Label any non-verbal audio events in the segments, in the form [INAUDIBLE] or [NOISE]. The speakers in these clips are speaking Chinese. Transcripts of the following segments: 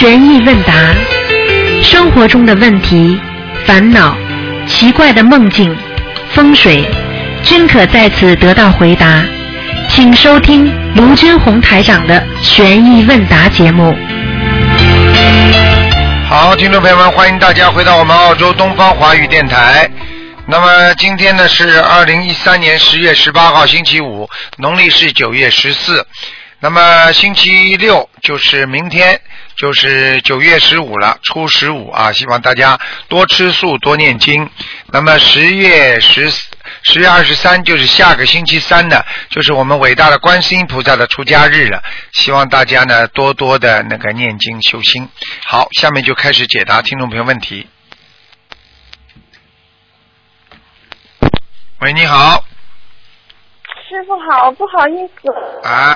悬疑问答，生活中的问题、烦恼、奇怪的梦境、风水，均可在此得到回答。请收听卢军红台长的悬疑问答节目。好，听众朋友们，欢迎大家回到我们澳洲东方华语电台。那么今天呢是二零一三年十月十八号，星期五，农历是九月十四。那么星期六就是明天，就是九月十五了，初十五啊！希望大家多吃素，多念经。那么十月十十月二十三就是下个星期三呢，就是我们伟大的观世音菩萨的出家日了。希望大家呢多多的那个念经修心。好，下面就开始解答听众朋友问题。喂，你好。师傅好，不好意思。啊。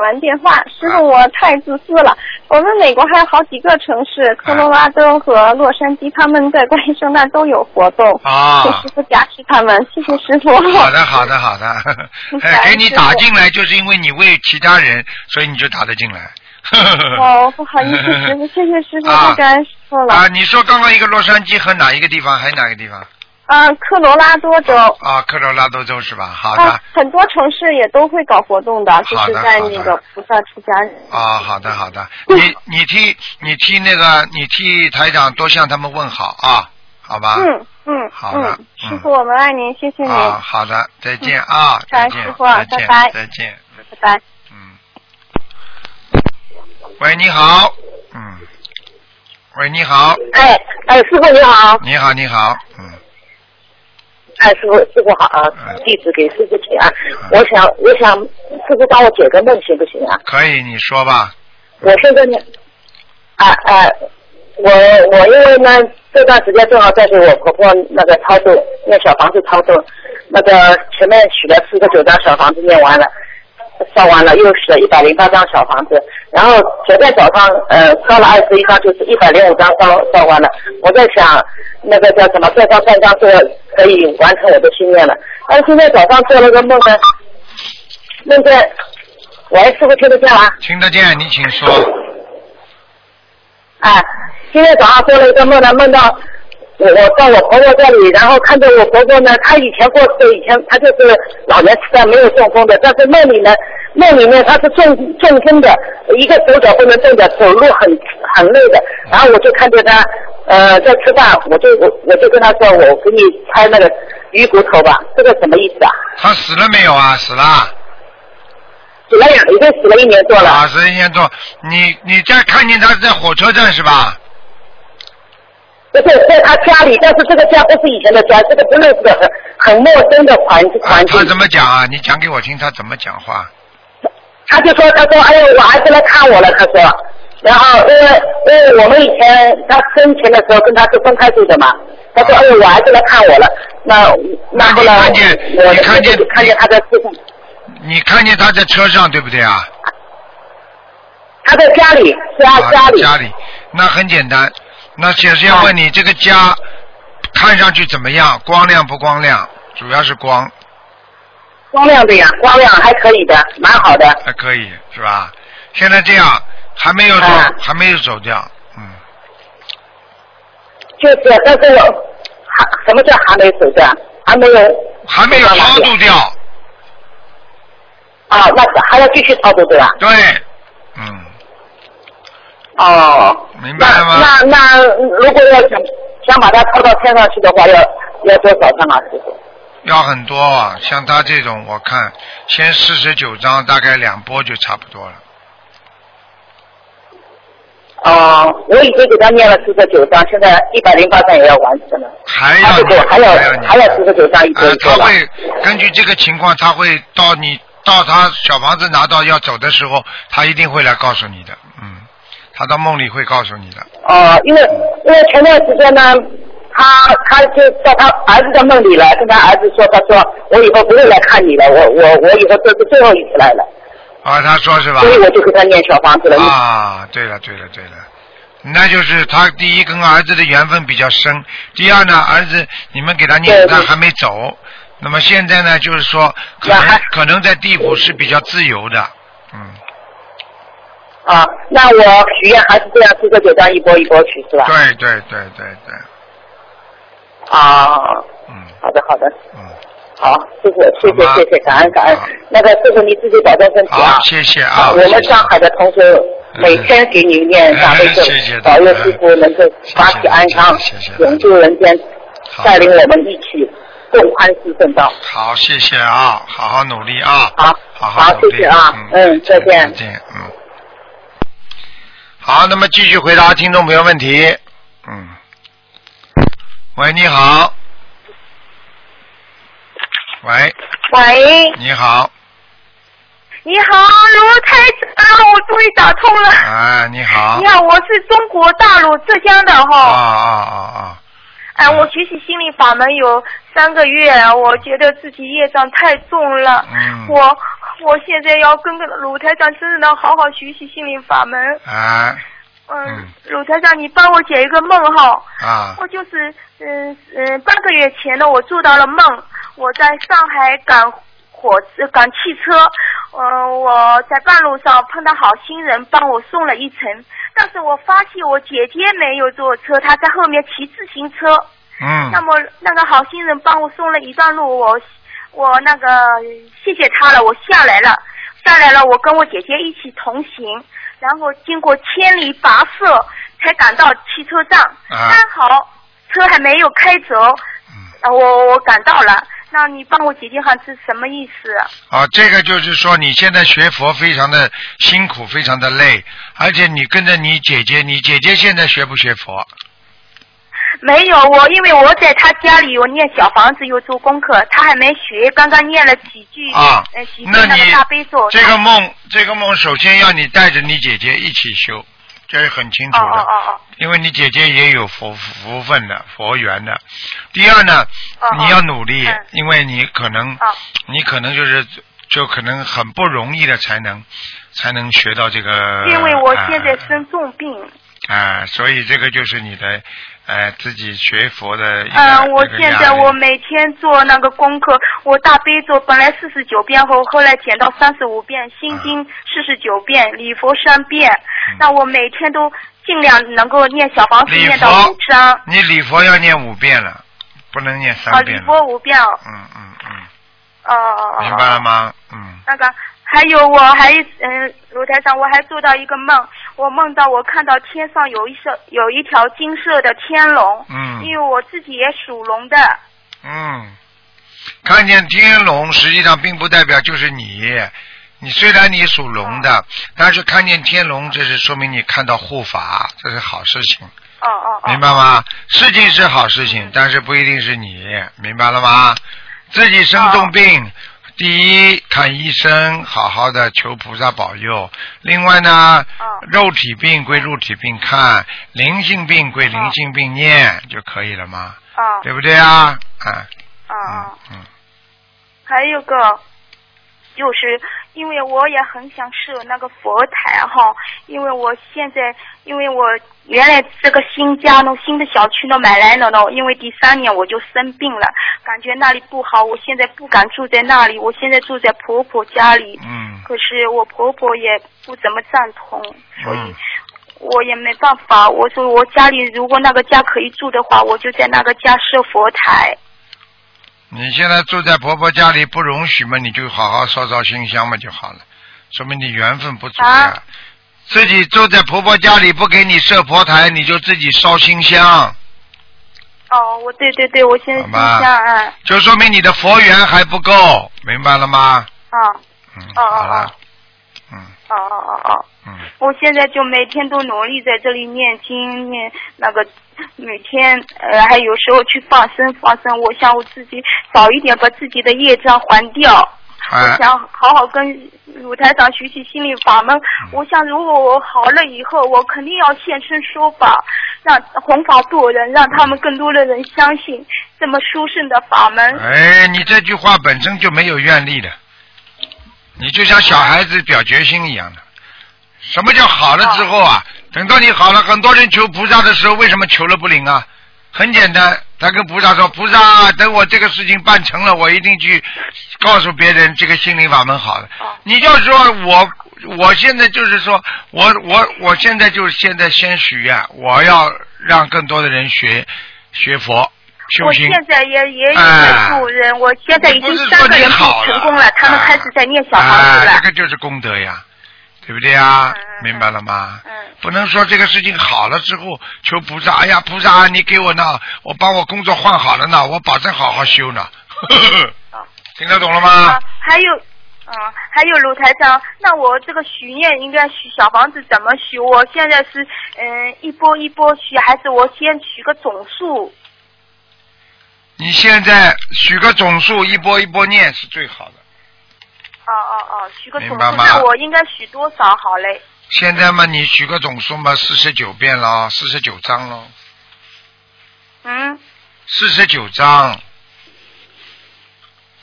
打完电话，师傅我太自私了。我们美国还有好几个城市，科罗拉多和洛杉矶，他们在关于圣诞都有活动。啊。请师傅加持他们，谢谢师傅。好的，好的，好的。[LAUGHS] 哎，给你打进来，就是因为你为其他人，所以你就打得进来。哦，不好意思，[LAUGHS] 师傅，谢谢师傅，太感恩师傅了。啊，你说刚刚一个洛杉矶和哪一个地方，还有哪个地方？啊，科罗拉多州。啊，科罗拉多州是吧？好的。很多城市也都会搞活动的，就是在那个菩萨出家人。啊，好的好的，你 [LAUGHS] 你替你替那个你替台长多向他们问好啊，好吧？嗯嗯。好的。师傅，我们爱您，谢谢您。啊，好的，再见啊，再见，师傅，拜拜，再见，拜拜。嗯。喂，你好。嗯。喂，你好。哎哎，师傅你好。你好，你好，嗯。哎，师傅，师傅好啊！弟子给师傅请安。我想，我想，师傅帮我解个梦行不行啊？可以，你说吧。我现在呢，啊啊，我我因为呢这段时间正好在给我婆婆那个操作，那小房子操作，那个前面取了四个九张小房子念完了。烧完了，又是一百零八张小房子，然后昨天早上呃烧了二十一张，就是一百零五张烧烧完了。我在想那个叫什么，再烧三张就可以完成我的心愿了。但是今天早上做了个梦呢，梦见，喂，师傅听得见吗？听得见，你请说。哎，今天早上做了一个梦呢，梦到。我我到我婆婆这里，然后看着我婆婆呢，她以前过世，以前她就是老年痴呆，没有中风的，但是梦里呢，梦里面她是中中风的，一个手脚不能动的，走路很很累的。然后我就看着她呃在吃饭，我就我我就跟她说，我给你拆那个鱼骨头吧，这个什么意思啊？她死了没有啊？死了。死了呀，已经死了一年多了。啊，死了一年多。你你在看见她在火车站是吧？不是在他家里，但是这个家不是以前的家，这个不认识的很很陌生的环环境。他怎么讲啊？你讲给我听，他怎么讲话？他就说：“他说，哎呦，我儿子来看我了。”他说，然后因为因为我们以前他生前的时候跟他是分开住的嘛，他说：“哎呦，我儿子来看我了。”那那后来我看见看见他在车上。你看见他在车上对不对啊？他在家里，家家里。家里，那很简单。那先是要问你这个家看上去怎么样？光亮不光亮？主要是光。光亮的呀，光亮还可以的，蛮好的。还可以是吧？现在这样还没有走，还没有走掉，嗯。就是，但是还什么叫还没走掉？还没有。还没有超度掉。啊，那还要继续操作对吧？对，嗯。哦，明白了吗？那那如果要想想把它抄到天上去的话，要要多少张啊？师傅？要很多啊，像他这种，我看先四十九张，大概两波就差不多了。哦，我已经给他念了四十九张，现在一百零八张也要完成了。还要还要还要四十九张一呃，他会根据这个情况，他会到你到他小房子拿到要走的时候，他一定会来告诉你的，嗯。他到梦里会告诉你的。哦，因为因为前段时间呢，他他就在他儿子的梦里了，跟他儿子说，他说我以后不会来看你了，我我我以后这是最后一次来了。啊，他说是吧？所以我就给他念小房子了。啊，对了对了对了，那就是他第一跟儿子的缘分比较深，第二呢，儿子你们给他念，他还没走，那么现在呢，就是说可能可能在地府是比较自由的，嗯。啊，那我许愿还是这样四个九张一波一波取是吧？对对对对对，啊，嗯。好的好的，嗯，好，谢谢谢谢谢谢，感恩感恩。那个师傅你自己保重身体啊。好，。谢谢啊，我们上海的同学每天给你念大悲咒谢谢，保佑师傅能够法体安康永驻人间，带领我们一起共安世圣道。好，谢谢啊，好好努力啊，好好好努力，谢谢啊。嗯再见。再见，嗯。好，那么继续回答听众朋友问题。嗯，喂，你好。喂，喂，你好，你好，卢台长，我终于打通了。哎，你好你。好，我是中国大陆浙江的啊哈。啊啊啊啊！哎，我学习心理法门有三个月，我觉得自己业障太重了。嗯我我现在要跟着鲁台长真正的好好学习心灵法门。啊，嗯嗯，鲁台长，你帮我解一个梦哈。啊。我就是嗯嗯，半个月前呢，我做到了梦，我在上海赶火车赶汽车，嗯、我在半路上碰到好心人帮我送了一程，但是我发现我姐姐没有坐车，她在后面骑自行车。嗯。那么那个好心人帮我送了一段路，我我那个谢谢他了，我下来了，下来了，我跟我姐姐一起同行，然后经过千里跋涉才赶到汽车站，啊。刚好车还没有开走，我我赶到了，那你帮我解解看是什么意思？啊，这个就是说你现在学佛非常的辛苦，非常的累，而且你跟着你姐姐，你姐姐现在学不学佛？没有我，因为我在他家里有念小房子，有做功课，他还没学，刚刚念了几句，啊呃，几句那那个你大悲咒。这个梦，这个梦首先要你带着你姐姐一起修，这是很清楚哦的。哦哦哦。因为你姐姐也有福福分的佛缘的。第二呢，你要努力，嗯因为你可能，哦你可能就是就可能很不容易的才能才能学到这个。因为我现在呃生重病，啊、所以这个就是你的呃自己学佛的。嗯，我现在我每天做那个功课，我大悲咒本来四十九遍后，后来减到三十五遍，心经四十九遍，礼佛三遍，嗯那我每天都尽量能够念小房子念到佛五章，你礼佛要念五遍了，不能念啊，三遍啊。礼佛五遍，哦嗯嗯嗯，哦明白了吗？嗯。那个还有我还嗯，卢台上，我还做到一个梦，我梦到我看到天上有一色有一条金色的天龙，嗯因为我自己也属龙的，嗯，看见天龙，实际上并不代表就是你。你虽然你属龙的，但是看见天龙，这是说明你看到护法，这是好事情，哦哦哦，明白吗？事情是好事情，但是不一定是你，明白了吗？自己生重病，第一看医生，好好的求菩萨保佑。另外呢，哦肉体病归肉体病看，灵性病归灵性病念就可以了嘛？哦对不对啊？啊，啊嗯哦，嗯。还有个。就是因为我也很想设那个佛台哈，因为我现在因为我原来这个新家呢，新的小区呢买来了呢，因为第三年我就生病了，感觉那里不好，我现在不敢住在那里，我现在住在婆婆家里，嗯可是我婆婆也不怎么赞同，所以嗯我也没办法。我说我家里如果那个家可以住的话，我就在那个家设佛台。你现在住在婆婆家里不容许嘛，你就好好烧烧新香嘛就好了，说明你缘分不足呀。啊？自己住在婆婆家里不给你设佛台，你就自己烧新香，哦，我对对对，我现在心好吧。想啊就说明你的佛缘还不够，明白了吗？啊嗯，哦哦好了。哦，嗯。哦哦哦哦。嗯，我现在就每天都努力在这里念经念那个，每天呃还有时候去放生放生。我想我自己早一点把自己的业障还掉。我哎，想好好跟鲁台长学习心理法门。我想如果我好了以后，我肯定要现身说法，让弘法度人，让他们更多的人相信这么殊胜的法门。哎，你这句话本身就没有愿力的，你就像小孩子表决心一样的。什么叫好了之后啊？等到你好了，很多人求菩萨的时候，为什么求了不灵啊？很简单，他跟菩萨说：“菩萨，等我这个事情办成了，我一定去告诉别人这个心灵法门好了。哦”你就说我我现在就是说，我我我现在就是现在先许愿，我要让更多的人学学佛修我。现在也也有哎在助人，我现在已经三个人好成功了，他们啊开始在念小房子啊，了这。个就是功德呀，对不对呀？嗯嗯明白了吗？嗯不能说这个事情好了之后求菩萨，哎呀，菩萨你给我呢，我把我工作换好了呢，我保证好好修呢。啊 [LAUGHS] 听得懂了吗啊？，还有，嗯，还有卢台长，那我这个许愿应该许小房子怎么许？我现在是嗯一波一波许，还是我先许个总数？你现在许个总数，一波一波念是最好的。哦哦哦，许个总数，那我应该许多少好嘞？现在嘛，你许个总数嘛，四十九遍了，四十九章咯，嗯，四十九章。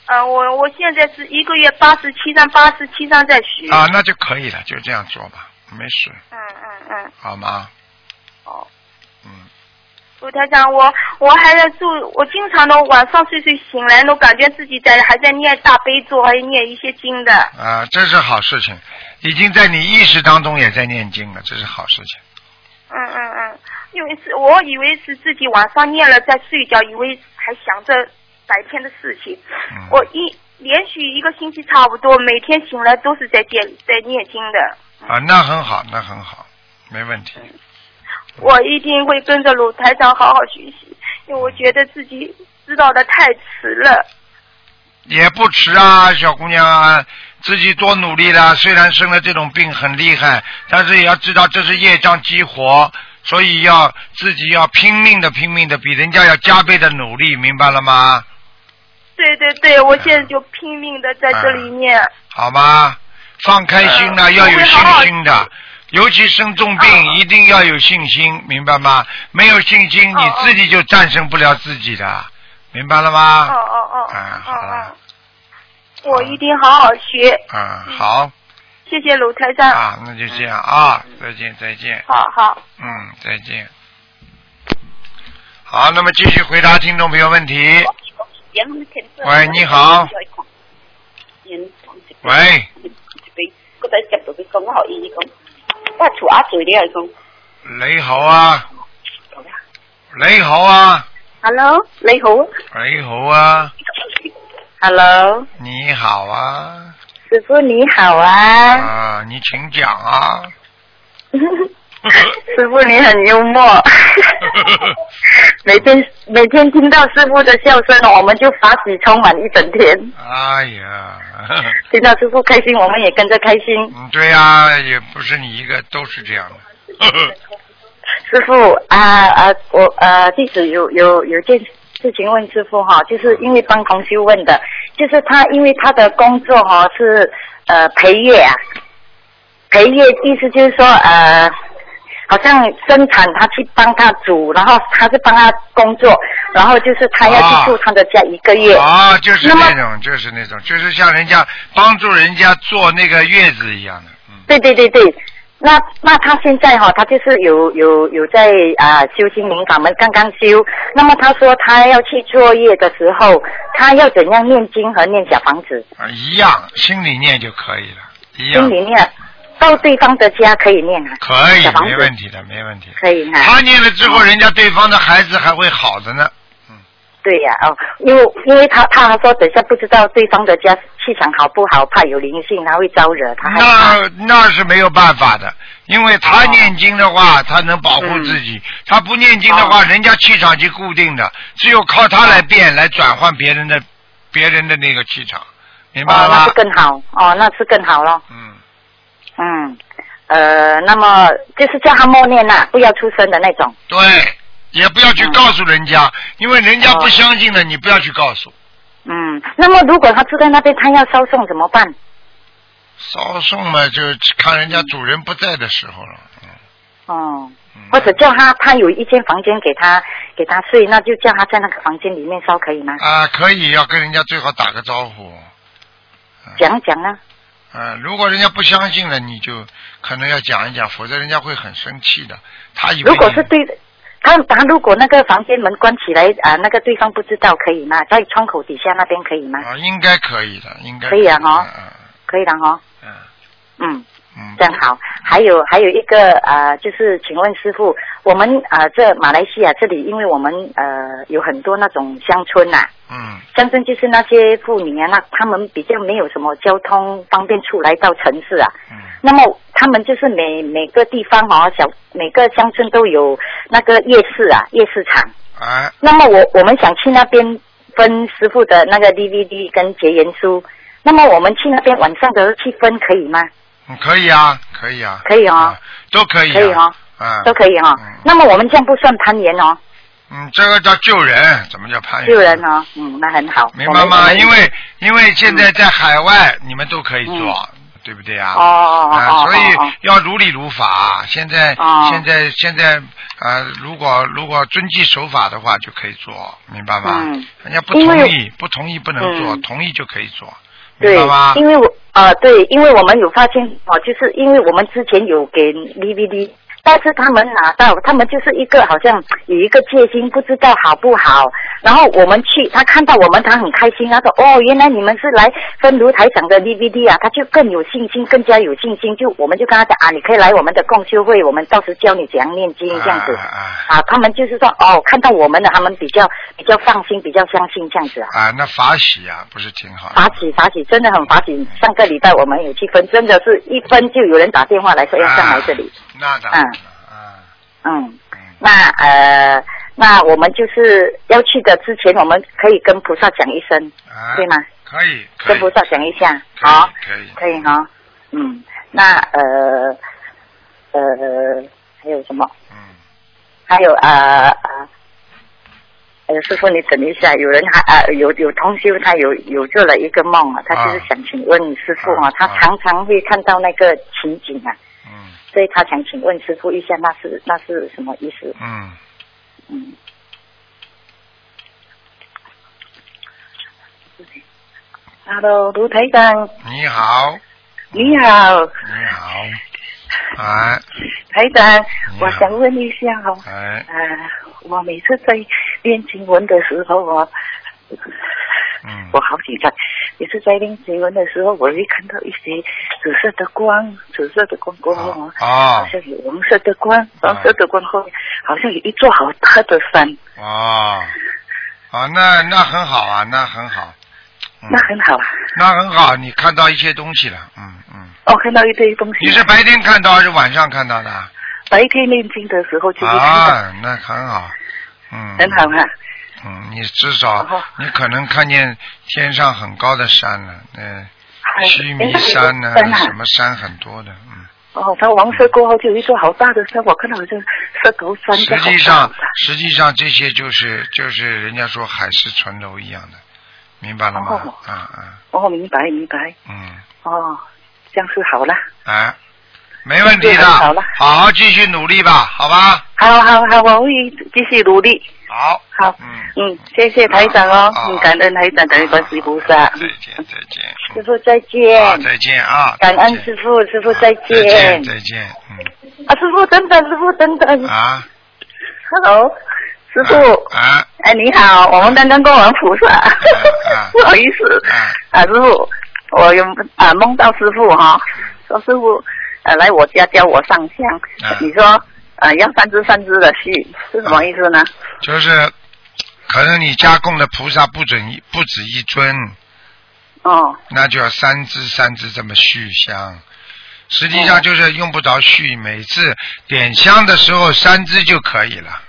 呃，我我现在是一个月八十七张，八十七张在许。啊，那就可以了，就这样做吧，没事，嗯嗯嗯，好吗？哦。嗯，卢台长，我我还在做，我经常都晚上睡睡醒来，都感觉自己在还在念大悲咒，还念一些经的。啊，这是好事情，已经在你意识当中也在念经了，这是好事情。嗯嗯嗯，因为是我以为是自己晚上念了在睡觉，以为还想着白天的事情。嗯，我一连续一个星期差不多，每天醒来都是在念在念经的。啊，那很好，那很好，没问题。我一定会跟着鲁台长好好学习，因为我觉得自己知道的太迟了。也不迟啊，小姑娘啊，自己多努力啦。虽然生了这种病很厉害，但是也要知道这是业障激活，所以要自己要拼命的拼命的，比人家要加倍的努力，明白了吗？对对对，我现在就拼命的在这里念。好吗？放开心了，嗯要有信心的。尤其生重病，嗯一定要有信心，明白吗？没有信心，嗯你自己就战胜不了自己的，明白了哦吗？哦哦哦，啊，好嗯了嗯，，我一定好好学。啊，好谢谢鲁台长。啊，那就这样啊，再见再见，好好。嗯，再见。好，那么继续回答听众朋友问题。喂，你好。喂，係除下嘴你係講。你好啊，你好啊，Hello，你好。你好啊，Hello，你好啊，师傅你好啊。啊，你请讲啊。[LAUGHS] [LAUGHS] 師傅你很幽默，[LAUGHS] 每天每天听到师傅的笑声，我们就法喜充满一整天。哎呀，[LAUGHS] 听到师傅开心，我们也跟着开心。嗯，对呀、也不是你一个，都是这样的。师傅啊啊，我啊弟子有有有件事情问师傅哈，就是因为帮同修问的，就是他因为他的工作哈是呃陪月啊，陪月意思就是说呃。好像生产，他去帮他煮，然后他是帮他工作，然后就是他要去住他的家一个月。啊，就是那种就是那种，就是像人家帮助人家坐那个月子一样的。嗯，對對對對，那那他现在哈、他就是有有有在啊、修心靈法门，刚刚修。那么他说他要去作业的时候，他要怎样念经和念小房子？啊，一样，心里念就可以了，一样，心里念到对方的家可以念啊？可以小，房子沒問題的，没问题。可以哈、他念了之后，人家对方的孩子还会好的呢。嗯，对呀、哦，因为因为他他还说等下不知道对方的家气场好不好，怕有灵性，他会招惹，他。那那是没有办法的，因为他念经的话，他能保护自己；他不念经的话，人家气场就固定的，只有靠他来变，来转换别人的别人的那个气场，明白了哦，那是？更好哦，那是更好了。嗯，嗯，呃，那么就是叫他默念呐、不要出声的那种。对，也不要去告诉人家，因为人家不相信的，你不要去告诉。嗯，那么如果他住在那边，他要烧送怎么办？烧送嘛，就看人家主人不在的时候了。嗯哦，嗯或者叫他，他有一间房间给他给他睡，那就叫他在那个房间里面烧，可以吗？啊，可以，要跟人家最好打个招呼。讲讲啊。嗯，如果人家不相信了，你就可能要讲一讲，否则人家会很生气的。他以为如果你是對，他他如果那个房间门关起来啊、那个对方不知道可以吗？在窗口底下那边可以吗？啊，应该可以的，应该可以啊哈嗯可以的哈。嗯嗯，嗯，这样好。还有还有一个呃，就是请问师傅，我们呃这马来西亚这里，因为我们呃有很多那种乡村呐、嗯。乡村就是那些妇女啊，那他们比较没有什么交通方便出来到城市啊。嗯。那么他们就是每每个地方哦，小每个乡村都有那个夜市啊，夜市场。啊，那么我我们想去那边分师傅的那个 DVD 跟结缘书，那么我们去那边晚上的时候去分可以吗？嗯可以啊，可以啊，可以哦。啊，都可以、啊，可以哦，啊，都可以哈、嗯那么我们这样不算攀岩哦，嗯，这个叫救人，怎么叫攀岩？救人哦，嗯，那很好。明白吗？因为因为现在在海外，你们都可以做，对不对啊？哦哦哦所以哦要如理如法。现在哦现在现在呃，如果如果遵纪守法的话，就可以做，明白吗？嗯人家不同意，不同意不能做，嗯同意就可以做，明对白吗？，因为我呃对，因为我们有发现哦，就是因为我们之前有给 DVD，但是他们拿到，他们就是一个好像有一个戒心，不知道好不好。然后我们去，他看到我们，他很开心，他说：“哦，原来你们是来分卢台长的 DVD 啊！”他就更有信心，更加有信心。就我们就跟他讲啊，你可以来我们的共修会，我们到时教你怎样念经这样子。啊啊啊，他们就是说哦，看到我们的，他们比较比较放心，比较相信这样子啊。啊，那法喜啊，不是挺好的？法喜法喜，真的很法喜。上个礼拜我们有去分，真的是一分就有人打电话来说要上来这里。啊那当然嗯，嗯那呃，那我们就是要去的之前，我们可以跟菩萨讲一声，啊，对吗？可以，可以，跟菩萨讲一下，好，可以，可以哈。嗯，那呃呃还有什么？嗯，还有呃呃。呃，师傅，你等一下，有人还呃有有同修，他有有做了一个梦啊，他就是啊想请问师傅啊，啊他常常会看到那个情景啊，嗯所以他想请问师傅一下，那是那是什么意思？嗯，嗯。Hello，卢台长，你好，你好，你好，哎。台长我想问一下哦，哎，呃，我每次在练经文的时候哦，嗯我好紧张。也是在练经文的时候，我会看到一些紫色的光，紫色的光过后哦，好哦像有黄色的光，黄色的光后面好像有一座好大的山，哦，啊，那那很好啊，那很好，嗯那很好啊。那很好，你看到一些东西了，嗯嗯，哦，看到一堆东西。你是白天看到还是晚上看到的？白天念经的时候就会看到，啊，那很好，嗯，很好啊。嗯，你至少哦你可能看见天上很高的山了，嗯，还须弥山呢、啊什么山很多的，嗯。哦，它黄色过后就有一座好大的山，我看到好像石头山实际上，实际上这些就是就是人家说海市蜃楼一样的，明白了吗？哦啊啊哦，明白明白。嗯，哦，这样是好了。哎，没问题的，好了好好继续努力吧，好吧？好好好，我会继续努力。好，好，嗯，嗯，谢谢台长哦好，嗯，感恩台长，感恩观世音菩萨。再见再见，师傅再啊见，再见啊，感恩师傅，师傅再再见见。再见，嗯。啊，师傅等等，师傅等等。啊，Hello，师傅。啊哎，你好，我们刚刚过完菩萨，啊不好意思啊啊，师傅，我有啊梦到师傅哈，说师傅呃来我家教我上香，啊你说呃要三只三只的续是什么意思呢？就是可能你家供的菩萨不准一不止一尊，哦那就要三支三支这么续香。实际上就是用不着续，每次点香的时候三支就可以了，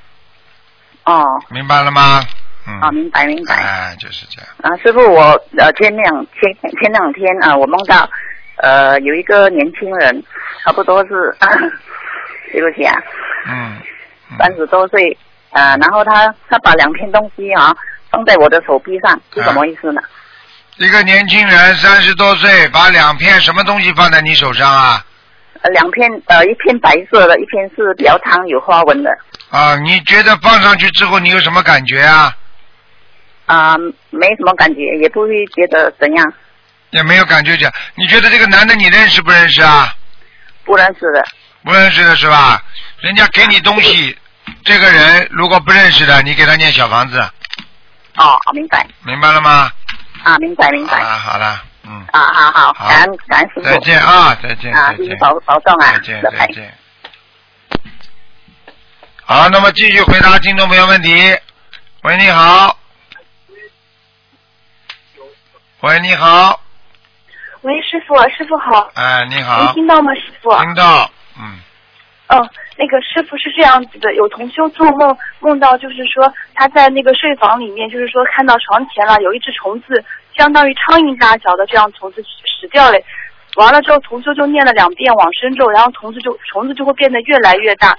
哦明白了吗？嗯。啊，明白明白。哎，就是这样。啊，师傅，我呃前两前前两天啊，我梦到呃有一个年轻人，差不多是对不起啊，嗯。嗯三十多岁，呃，然后他他把两片东西啊放在我的手臂上，是什么意思呢？一个年轻人三十多岁，把两片什么东西放在你手上啊？呃，两片呃一片白色的，一片是比较长有花纹的，啊，你觉得放上去之后你有什么感觉啊？啊、没什么感觉，也不会觉得怎样，也没有感觉讲，你觉得这个男的你认识不认识啊？不认识的。不认识的是吧？人家给你东西，这个人如果不认识的，你给他念小房子，哦，明白明白了吗？啊，明白明白。啊好了，嗯，啊，好好，好感恩感恩师傅。再见啊，再见，啊，再见，师傅保保重啊，再见。再见。好，那么继续回答听众朋友问题。喂，你好。喂，你好。喂，师傅，师傅好，哎，你好能好。听到吗，师傅？听到，嗯，嗯，那个师傅是这样子的，有同修做梦梦到，就是说他在那个睡房里面，就是说看到床前了有一只虫子，相当于苍蝇大小的这样虫子死掉了。完了之后，同修就念了两遍往生咒，然后虫子就虫子就会变得越来越大，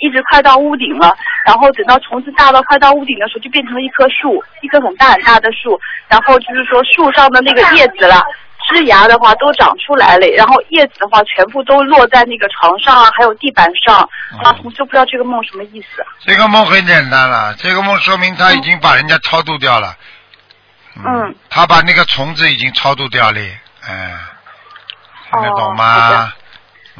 一直快到屋顶了。然后等到虫子大到快到屋顶的时候，就变成了一棵树，一棵很大很大的树。然后就是说树上的那个叶子了，枝芽的话都长出来了，然后叶子的话全部都落在那个床上啊，还有地板上。啊，同学不知道这个梦什么意思。这个梦很简单了，这个梦说明他已经把人家超度掉了。嗯。他把那个虫子已经超度掉了，哎，听得懂吗的？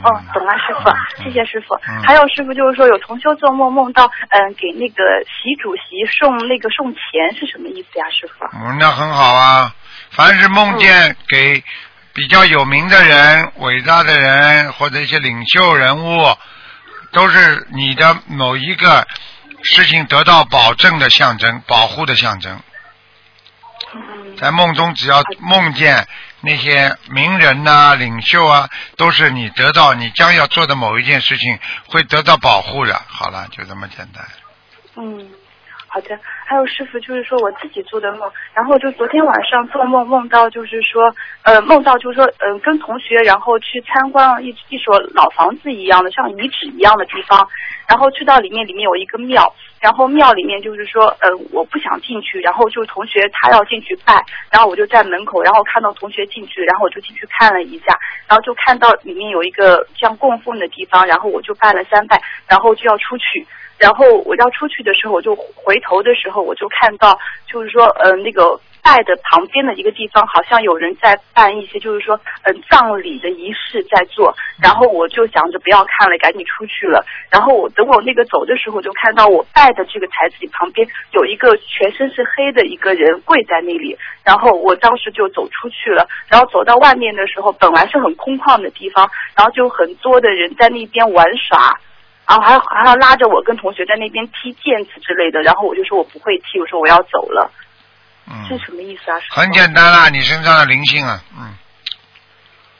哦，懂了，师傅，嗯谢谢师傅。嗯还有师傅就是说，有同修做梦梦到，嗯，给那个习主席送那个送钱是什么意思呀，师傅？嗯，那很好啊。凡是梦见给比较有名的人、伟大的人或者一些领袖人物，都是你的某一个事情得到保证的象征、保护的象征。在梦中，只要梦见那些名人呐、领袖啊，都是你得到你将要做的某一件事情会得到保护的。好了，就这么简单。嗯，好的。还有师傅，就是说我自己做的梦，然后就昨天晚上做梦梦到，就是说，呃，梦到就是说，嗯、跟同学然后去参观了一一所老房子一样的，像遗址一样的地方，然后去到里面，里面有一个庙，然后庙里面就是说，呃，我不想进去，然后就同学他要进去拜，然后我就在门口，然后看到同学进去，然后我就进去看了一下，然后就看到里面有一个像供奉的地方，然后我就拜了三拜，然后就要出去。然后我要出去的时候，我就回头的时候，我就看到，就是说，呃，那个拜的旁边的一个地方，好像有人在办一些，就是说，嗯、葬礼的仪式在做。然后我就想着不要看了，赶紧出去了。然后我等我那个走的时候，就看到我拜的这个台子里旁边有一个全身是黑的一个人跪在那里。然后我当时就走出去了。然后走到外面的时候，本来是很空旷的地方，然后就很多的人在那边玩耍。然后还还要拉着我跟同学在那边踢毽子之类的，然后我就说我不会踢，我说我要走了，嗯这嗯，什么意思啊？很简单啦，你身上的灵性啊，嗯，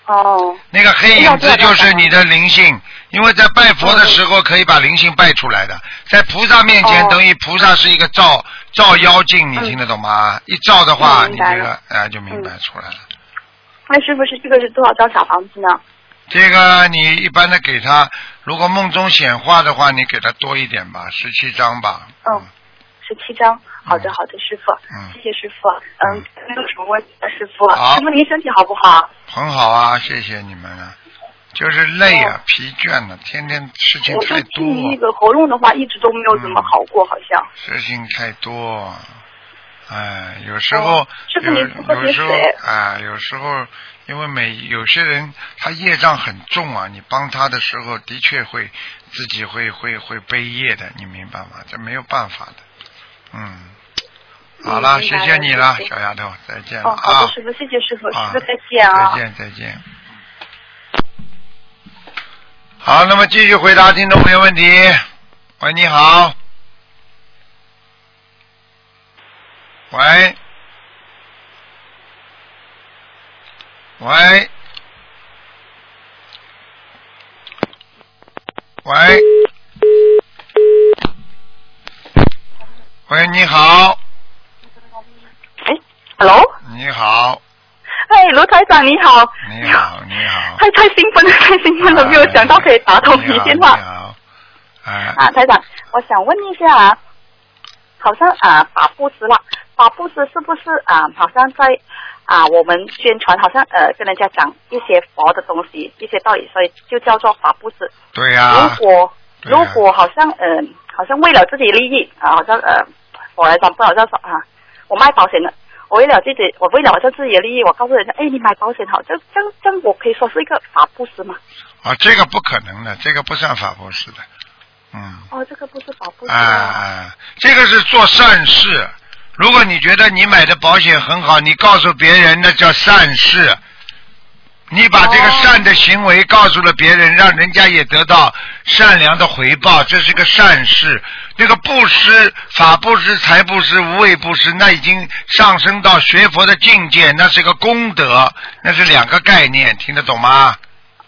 哦，那个黑影子就是你的灵性，因为在拜佛的时候可以把灵性拜出来的，在菩萨面前哦等于菩萨是一个照照妖镜，你听得懂吗？一照的话，你这个嗯明白了哎就明白出来了。那师傅是这个是多少张小房子呢？这个你一般的给他，如果梦中显化的话，你给他多一点吧，十七张吧。嗯，十七张。好的，好的，师傅，嗯谢谢师傅。嗯，没有什么问题了，师傅。师傅您身体好不好？很好啊，谢谢你们啊。就是累啊哦，疲倦了，天天事情太多，听那个喉咙的话，一直都没有怎么好过，好像。事情太多。哎，有时候、哦师傅有您多喝有时候点水哎，有时候因为每有些人他业障很重啊，你帮他的时候的确会自己会会会背业的，你明白吗？这没有办法的。嗯，好了，谢谢你了，小丫头，再见了哦，好啊的，！师傅，谢谢师傅，师啊傅再见啊。再见再见。好，那么继续回答听众朋友问题。喂，你好。喂。喂。喂。喂，你好，哎，Hello，你好，哎，罗台长你好，你好，你好。太太兴奋了，太兴奋了，没有想到可以打通你电话你好，哎，啊，台长，我想问一下啊，好像啊法布斯了，法布斯是不是啊？好像在啊我们宣传，好像呃跟人家讲一些佛的东西，一些道理，所以就叫做法布施。对呀、如果啊如果好像呃好像为了自己利益啊，好像呃我来讲不好像说啊，我卖保险的。我为了自己，我为了我自己的利益，我告诉人家，哎，你买保险好，这这样这样，我可以说是一个法布施吗？啊，这个不可能的，这个不算法布施的，嗯，哦，这个不是法布啊。哎，这个是做善事。如果你觉得你买的保险很好，你告诉别人那叫善事。你把这个善的行为告诉了别人，让人家也得到善良的回报，这是个善事。那个布施、法布施、财布施、无畏布施，那已经上升到学佛的境界，那是个功德，那是两个概念，听得懂吗？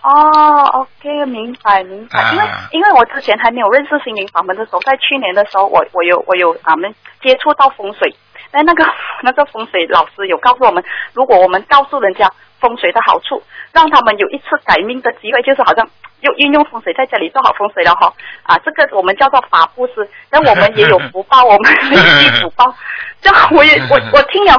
哦，OK，明白明白。啊因为因为我之前还没有认识心灵法门的时候，在去年的时候，我我有我有啊们接触到风水，但那个 [LAUGHS] 那个风水老师有告诉我们，如果我们告诉人家风水的好处，让他们有一次改命的机会，就是好像用运用风水在家里做好风水了哈啊，这个我们叫做法布施，但我们也有福报，我们累积福报。[LAUGHS] 这样我也我我听了。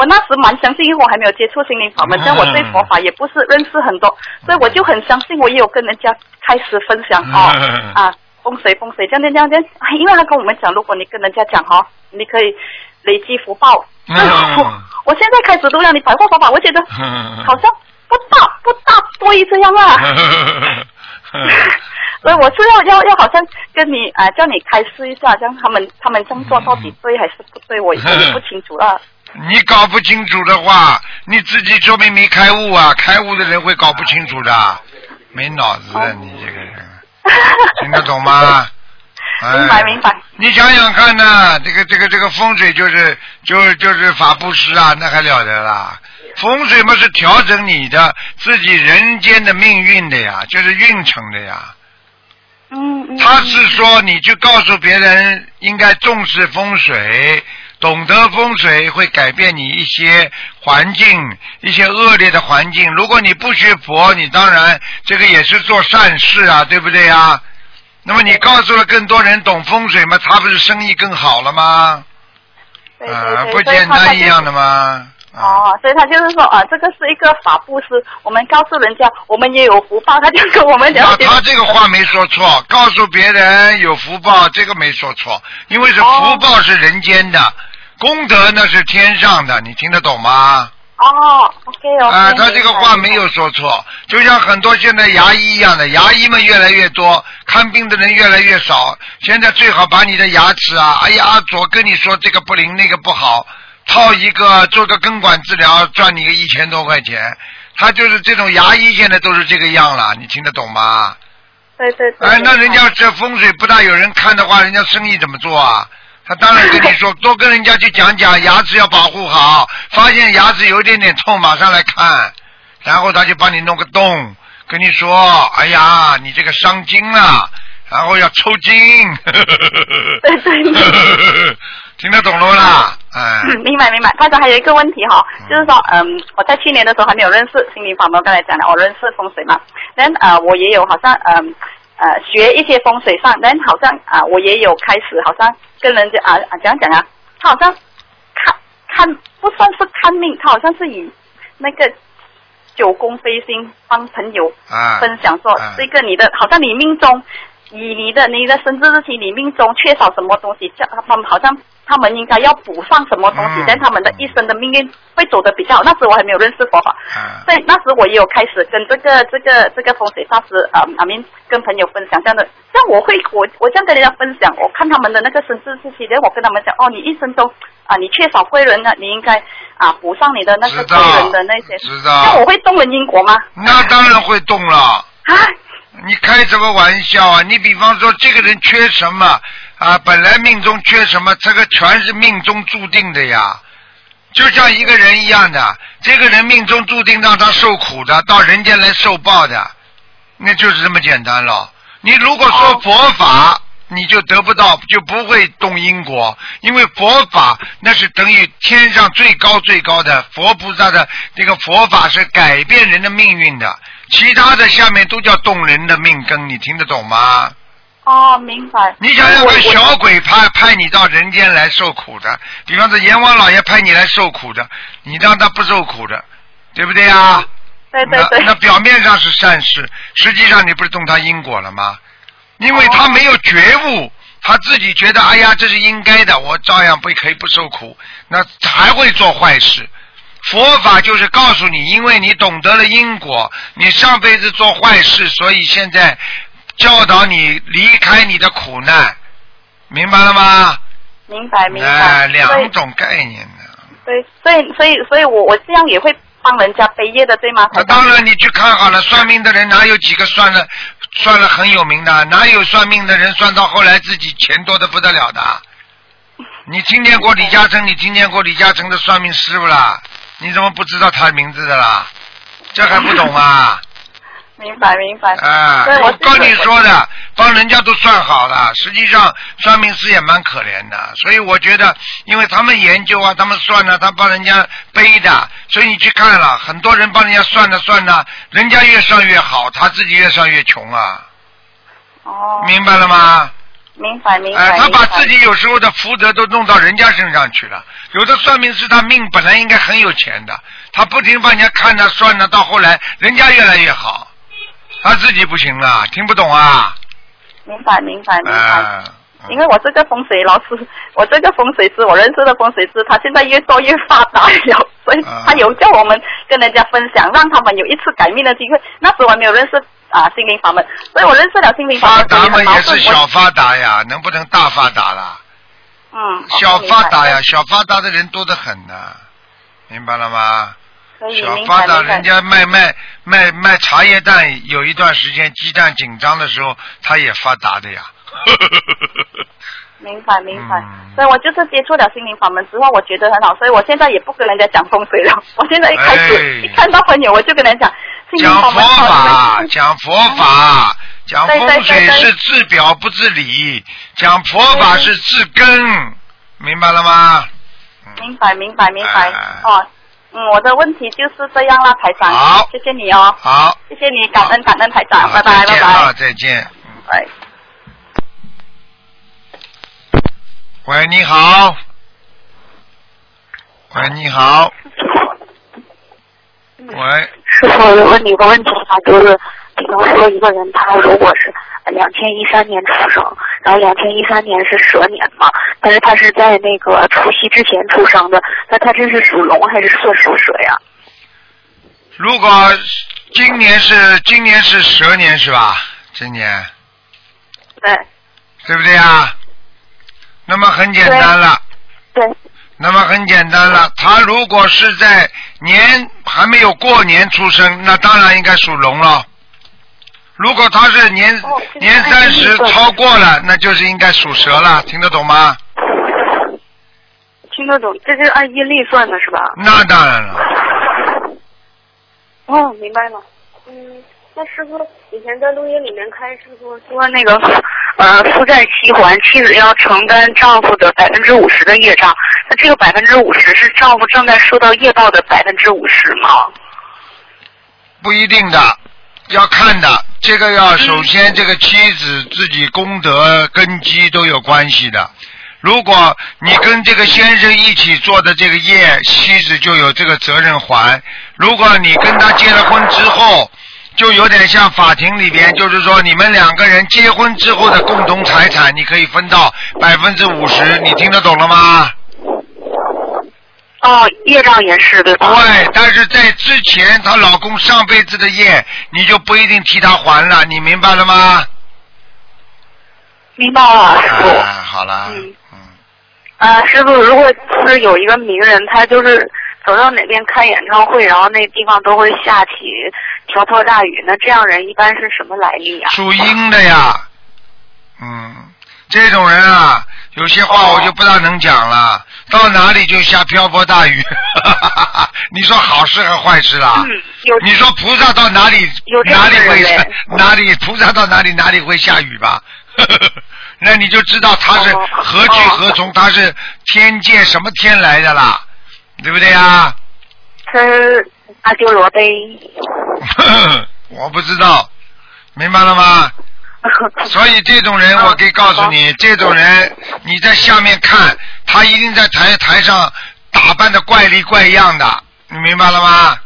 我那时蛮相信，因为我还没有接触心灵法门，嗯但我对佛法也不是认识很多，所以我就很相信，我也有跟人家开始分享哦嗯啊风水风水这样这样这样，啊因为他跟我们讲，如果你跟人家讲哦，你可以累积福报。嗯我我现在开始都让你百货佛法，我觉得好像不大不大对这样啊。[LAUGHS] 所以我是要要要好像跟你啊、叫你开示一下，这样他们他们这样做到底对还是不对，我我也不清楚啊。你搞不清楚的话，你自己说明没开悟啊！开悟的人会搞不清楚的，没脑子的你这个人，听得懂吗？哎 [LAUGHS] 明白明白。你想想看呢，这个这个这个风水就是就是就是法布施啊，那还了得啦！风水嘛是调整你的自己人间的命运的呀，就是运程的呀。嗯嗯。他是说你去告诉别人应该重视风水，懂得风水会改变你一些环境，一些恶劣的环境。如果你不学佛，你当然这个也是做善事啊，对不对啊？那么你告诉了更多人懂风水嘛，他不是生意更好了吗？对对啊，不简单一样的吗？啊，哦，所以他就是说啊，这个是一个法布施，我们告诉人家我们也有福报，他就跟我们讲那。他这个话没说错，告诉别人有福报，这个没说错，因为是福报是人间的，功德那是天上的，你听得懂吗？哦，OK 哦。啊，他这个话没有说错，就像很多现在牙医一样的，牙医们越来越多，看病的人越来越少。现在最好把你的牙齿啊，哎呀，左跟你说这个不灵，那个不好，套一个做个根管治疗，赚你个一千多块钱。他就是这种牙医，现在都是这个样了，你听得懂吗？对对对。哎，那人家这风水不大有人看的话，人家生意怎么做啊？他当然跟你说，多跟人家去讲讲，牙齿要保护好。发现牙齿有一点点痛，马上来看，然后他就帮你弄个洞，跟你说，哎呀，你这个伤筋了，然后要抽筋。[LAUGHS] 对对听得懂了啦？哎，嗯明白明白。他说还有一个问题哈、就是说，嗯，我在去年的时候还没有认识心灵法门，我刚才讲了，我认识风水嘛。但呃，我也有好像嗯呃学一些风水上，但好像啊、我也有开始好像跟人家啊啊怎样讲啊，他好像看看不算是看命，他好像是以那个九宫飞星帮朋友啊，分享说，啊。这个你的好像你命中以你的你的生日日期，你命中缺少什么东西，叫他们好像他们应该要补上什么东西，嗯但他们的一生的命运会走得比较好。那时我还没有认识佛法，啊所以那时我也有开始跟这个这个这个风水大师啊阿明跟朋友分享这样的，像我会我我这样跟人家分享，我看他们的那个生日日期，然后我跟他们讲哦，你一生中啊你缺少贵人呢，你应该啊补上你的那个贵人的那些，知道那我会动人因果吗？那当然会动了。啊？你开什么玩笑啊？你比方说这个人缺什么啊？本来命中缺什么，这个全是命中注定的呀。就像一个人一样的，这个人命中注定让他受苦的，到人间来受报的，那就是这么简单了。你如果说佛法，你就得不到，就不会动因果，因为佛法那是等于天上最高最高的佛菩萨的这个佛法是改变人的命运的，其他的下面都叫动人的命根，你听得懂吗？哦，明白。你想想看，小鬼派派你到人间来受苦的，比方说阎王老爷派你来受苦的，你让他不受苦的，对不对啊？对对对那那表面上是善事，实际上你不是动他因果了吗？因为他没有觉悟，他自己觉得哎呀这是应该的，我照样不可以不受苦，那还会做坏事。佛法就是告诉你，因为你懂得了因果，你上辈子做坏事，所以现在教导你离开你的苦难，明白了吗？明白明哎，白。两种概念呢。对，所以所以所以我我这样也会帮人家背业的，对吗？那当然，你去看好了，算命的人哪有几个算了算了很有名的？哪有算命的人算到后来自己钱多的不得了的？你听见过李嘉诚？你听见过李嘉诚的算命师傅啦？你怎么不知道他名字的啦？这还不懂啊？明白明白。啊，跟你说的，帮人家都算好了，实际上算命师也蛮可怜的，所以我觉得，因为他们研究啊，他们算呢、他帮人家背的，所以你去看了，很多人帮人家算呢算呢，人家越算越好，他自己越算越穷啊，哦，明白了吗？明白明白。哎、他把自己有时候的福德都弄到人家身上去了。有的算命师他命本来应该很有钱的，他不停帮人家看呢算呢，到后来人家越来越好，他自己不行了，听不懂啊？明白明白明白。啊，因为我这个风水老师，我这个风水师，我认识的风水师，他现在越做越发达了，所以啊他有叫我们跟人家分享，让他们有一次改命的机会。那时我还没有认识啊心灵法门，所以我认识了心灵法发门，所以达嘛也是小发达呀，能不能大发达啦？嗯，小发达呀，小发达的人多得很呐，明白了吗？小发达，人家卖卖卖卖茶叶蛋，有一段时间鸡蛋紧张的时候，他也发达的呀。[LAUGHS] 明白明白。嗯，所以我就是接触了心灵法门之后，我觉得很好，所以我现在也不跟人家讲风水了。我现在一开始、哎。一看到朋友，我就跟人家讲心灵讲佛法门好法，讲佛法，讲风水是治表不治理，讲佛法是治根，明白了吗？明白明白明白、哎。哦。嗯，我的问题就是这样啦，台长。好谢谢你哦，好，谢谢你，感恩感恩台长，拜拜拜拜再见。再见。拜。喂，你好。喂，你好。喂，师傅，我问你个问题啊，就是比方说一个人他如果是两千一三年出生，然后两千一三年是蛇年嘛，但是他是在那个除夕之前出生的，那他这是属龙还是算属蛇呀？如果今年是今年是蛇年是吧？今年对对不对啊？那么很简单了。对，那么很简单了，他如果是在年还没有过年出生，那当然应该属龙了。如果他是年、哦年三十超过了，那就是应该属蛇了，听得懂吗？听得懂，这是按阴历算的是吧？那当然了，哦，明白了。嗯，那师傅以前在录音里面开师傅说那个呃夫债妻还，妻子要承担丈夫的百分之五十的业障，那这个百分之五十是丈夫正在受到业报的百分之五十吗？不一定的，要看的。这个要首先这个妻子自己功德根基都有关系的。如果你跟这个先生一起做的这个业，妻子就有这个责任还。如果你跟他结了婚之后，就有点像法庭里边，就是说你们两个人结婚之后的共同财产，你可以分到百分之五十，你听得懂了吗？哦，业障也是对吧？对，但是在之前她老公上辈子的业，你就不一定替他还了，你明白了吗？明白了，师傅。啊，好了，嗯嗯，啊，师傅，如果是有一个名人，他就是走到哪边开演唱会，然后那地方都会下起瓢泼大雨，那这样人一般是什么来历啊、属阴的呀，嗯，这种人啊，有些话我就不大能讲了，到哪里就下瓢泼大雨，[LAUGHS] 你说好事和坏事啦？嗯，有你说菩萨到哪里哪里会哪里菩萨到哪里哪里会下雨吧？[LAUGHS] 那你就知道他是哦何去何从，他是天界什么天来的啦，对不对啊？他是阿修罗呗。[LAUGHS] 我不知道，明白了吗？[LAUGHS] 所以这种人，我可以告诉你，这种人你在下面看，他一定在台台上打扮的怪里怪样的，你明白了吗？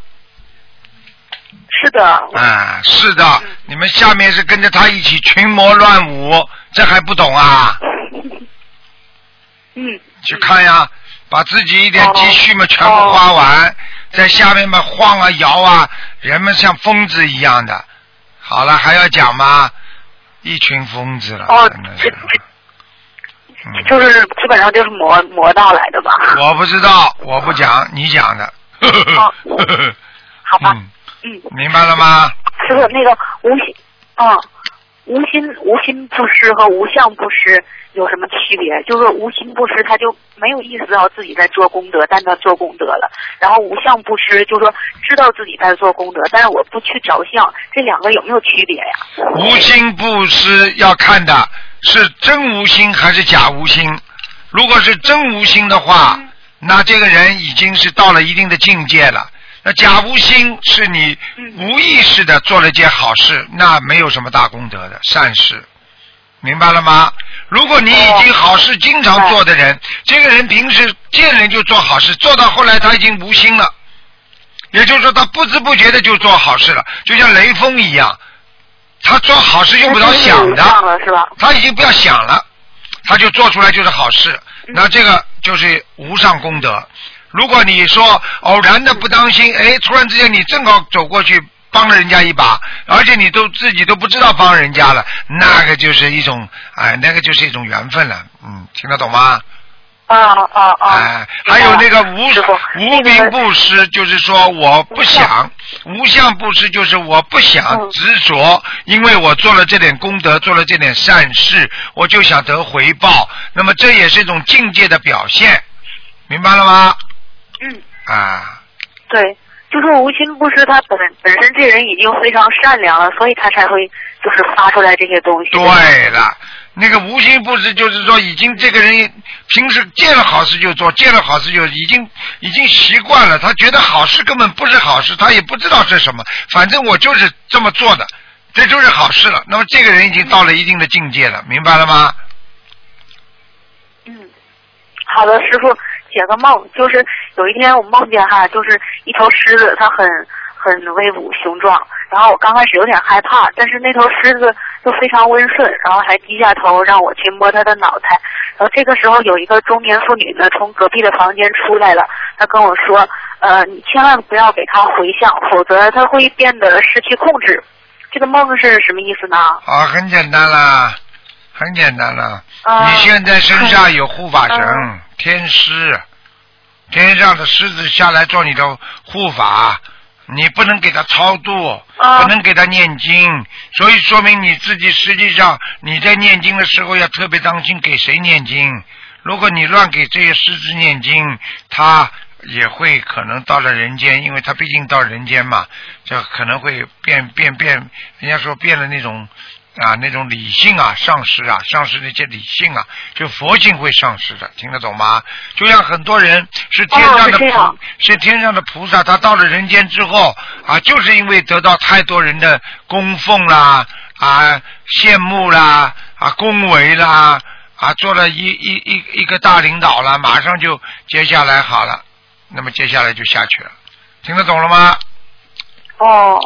是的，啊，是的，你们下面是跟着他一起群魔乱舞，这还不懂啊？[LAUGHS] 嗯，去看呀，把自己一点积蓄嘛全部花完，在下面嘛晃啊摇啊，人们像疯子一样的。好了，还要讲吗？一群疯子了，哦就是基本上就是魔魔道来的吧？我不知道，我不讲，你讲的。哦 [LAUGHS] 好吧，嗯，嗯，明白了吗？师傅那个无心，嗯，无心无心布施和无相布施有什么区别？就是无心布施，他就没有意识到自己在做功德，但他做功德了；然后无相布施，就说知道自己在做功德，但是我不去着相，这两个有没有区别呀？无心布施要看的是真无心还是假无心。如果是真无心的话，那这个人已经是到了一定的境界了。那假无心是你无意识的做了件好事，那没有什么大功德的善事，明白了吗？如果你已经好事经常做的人，这个人平时见人就做好事，做到后来他已经无心了，也就是说他不知不觉的就做好事了，就像雷锋一样，他做好事用不着想的？他已经不要想了，他就做出来就是好事，那这个就是无上功德。如果你说偶然的不当心，哎，突然之间你正好走过去帮了人家一把，而且你都自己都不知道帮人家了，那个就是一种哎，那个就是一种缘分了，嗯，听得懂吗？啊啊啊！哎，还有那个无无名布施，就是说我不想；无相布施就是我不想嗯执着，因为我做了这点功德，做了这点善事，我就想得回报。那么这也是一种境界的表现，明白了吗？嗯，啊，对，就是无心布施，他本本身这人已经非常善良了，所以他才会就是发出来这些东西。对了，那个无心布施就是说，已经这个人平时见了好事就做，见了好事就已经已经习惯了，他觉得好事根本不是好事，他也不知道是什么，反正我就是这么做的，这就是好事了。那么这个人已经到了一定的境界了，明白了吗？嗯，好的，师傅解个梦，就是有一天我梦见哈，就是一头狮子，它很很威武雄壮，然后我刚开始有点害怕，但是那头狮子就非常温顺，然后还低下头让我去摸它的脑袋，然后这个时候有一个中年妇女呢从隔壁的房间出来了，她跟我说，呃，你千万不要给它回向，否则它会变得失去控制。这个梦是什么意思呢？啊，很简单啦，很简单啦。啊你现在身上有护法神、嗯天师，天上的狮子下来做你的护法，你不能给他超度，啊不能给他念经，所以说明你自己实际上你在念经的时候要特别当心给谁念经。如果你乱给这些狮子念经，他也会可能到了人间，因为他毕竟到人间嘛，这可能会变变变，人家说变了那种啊那种理性啊丧失啊，丧失那些理性啊，就佛性会丧失的，听得懂吗？就像很多人是天上的菩、是天上的菩萨，他到了人间之后啊，就是因为得到太多人的供奉啦啊羡慕啦啊恭维啦啊，做了一一一一个大领导了，马上就接下来好了，那么接下来就下去了，听得懂了吗？哦。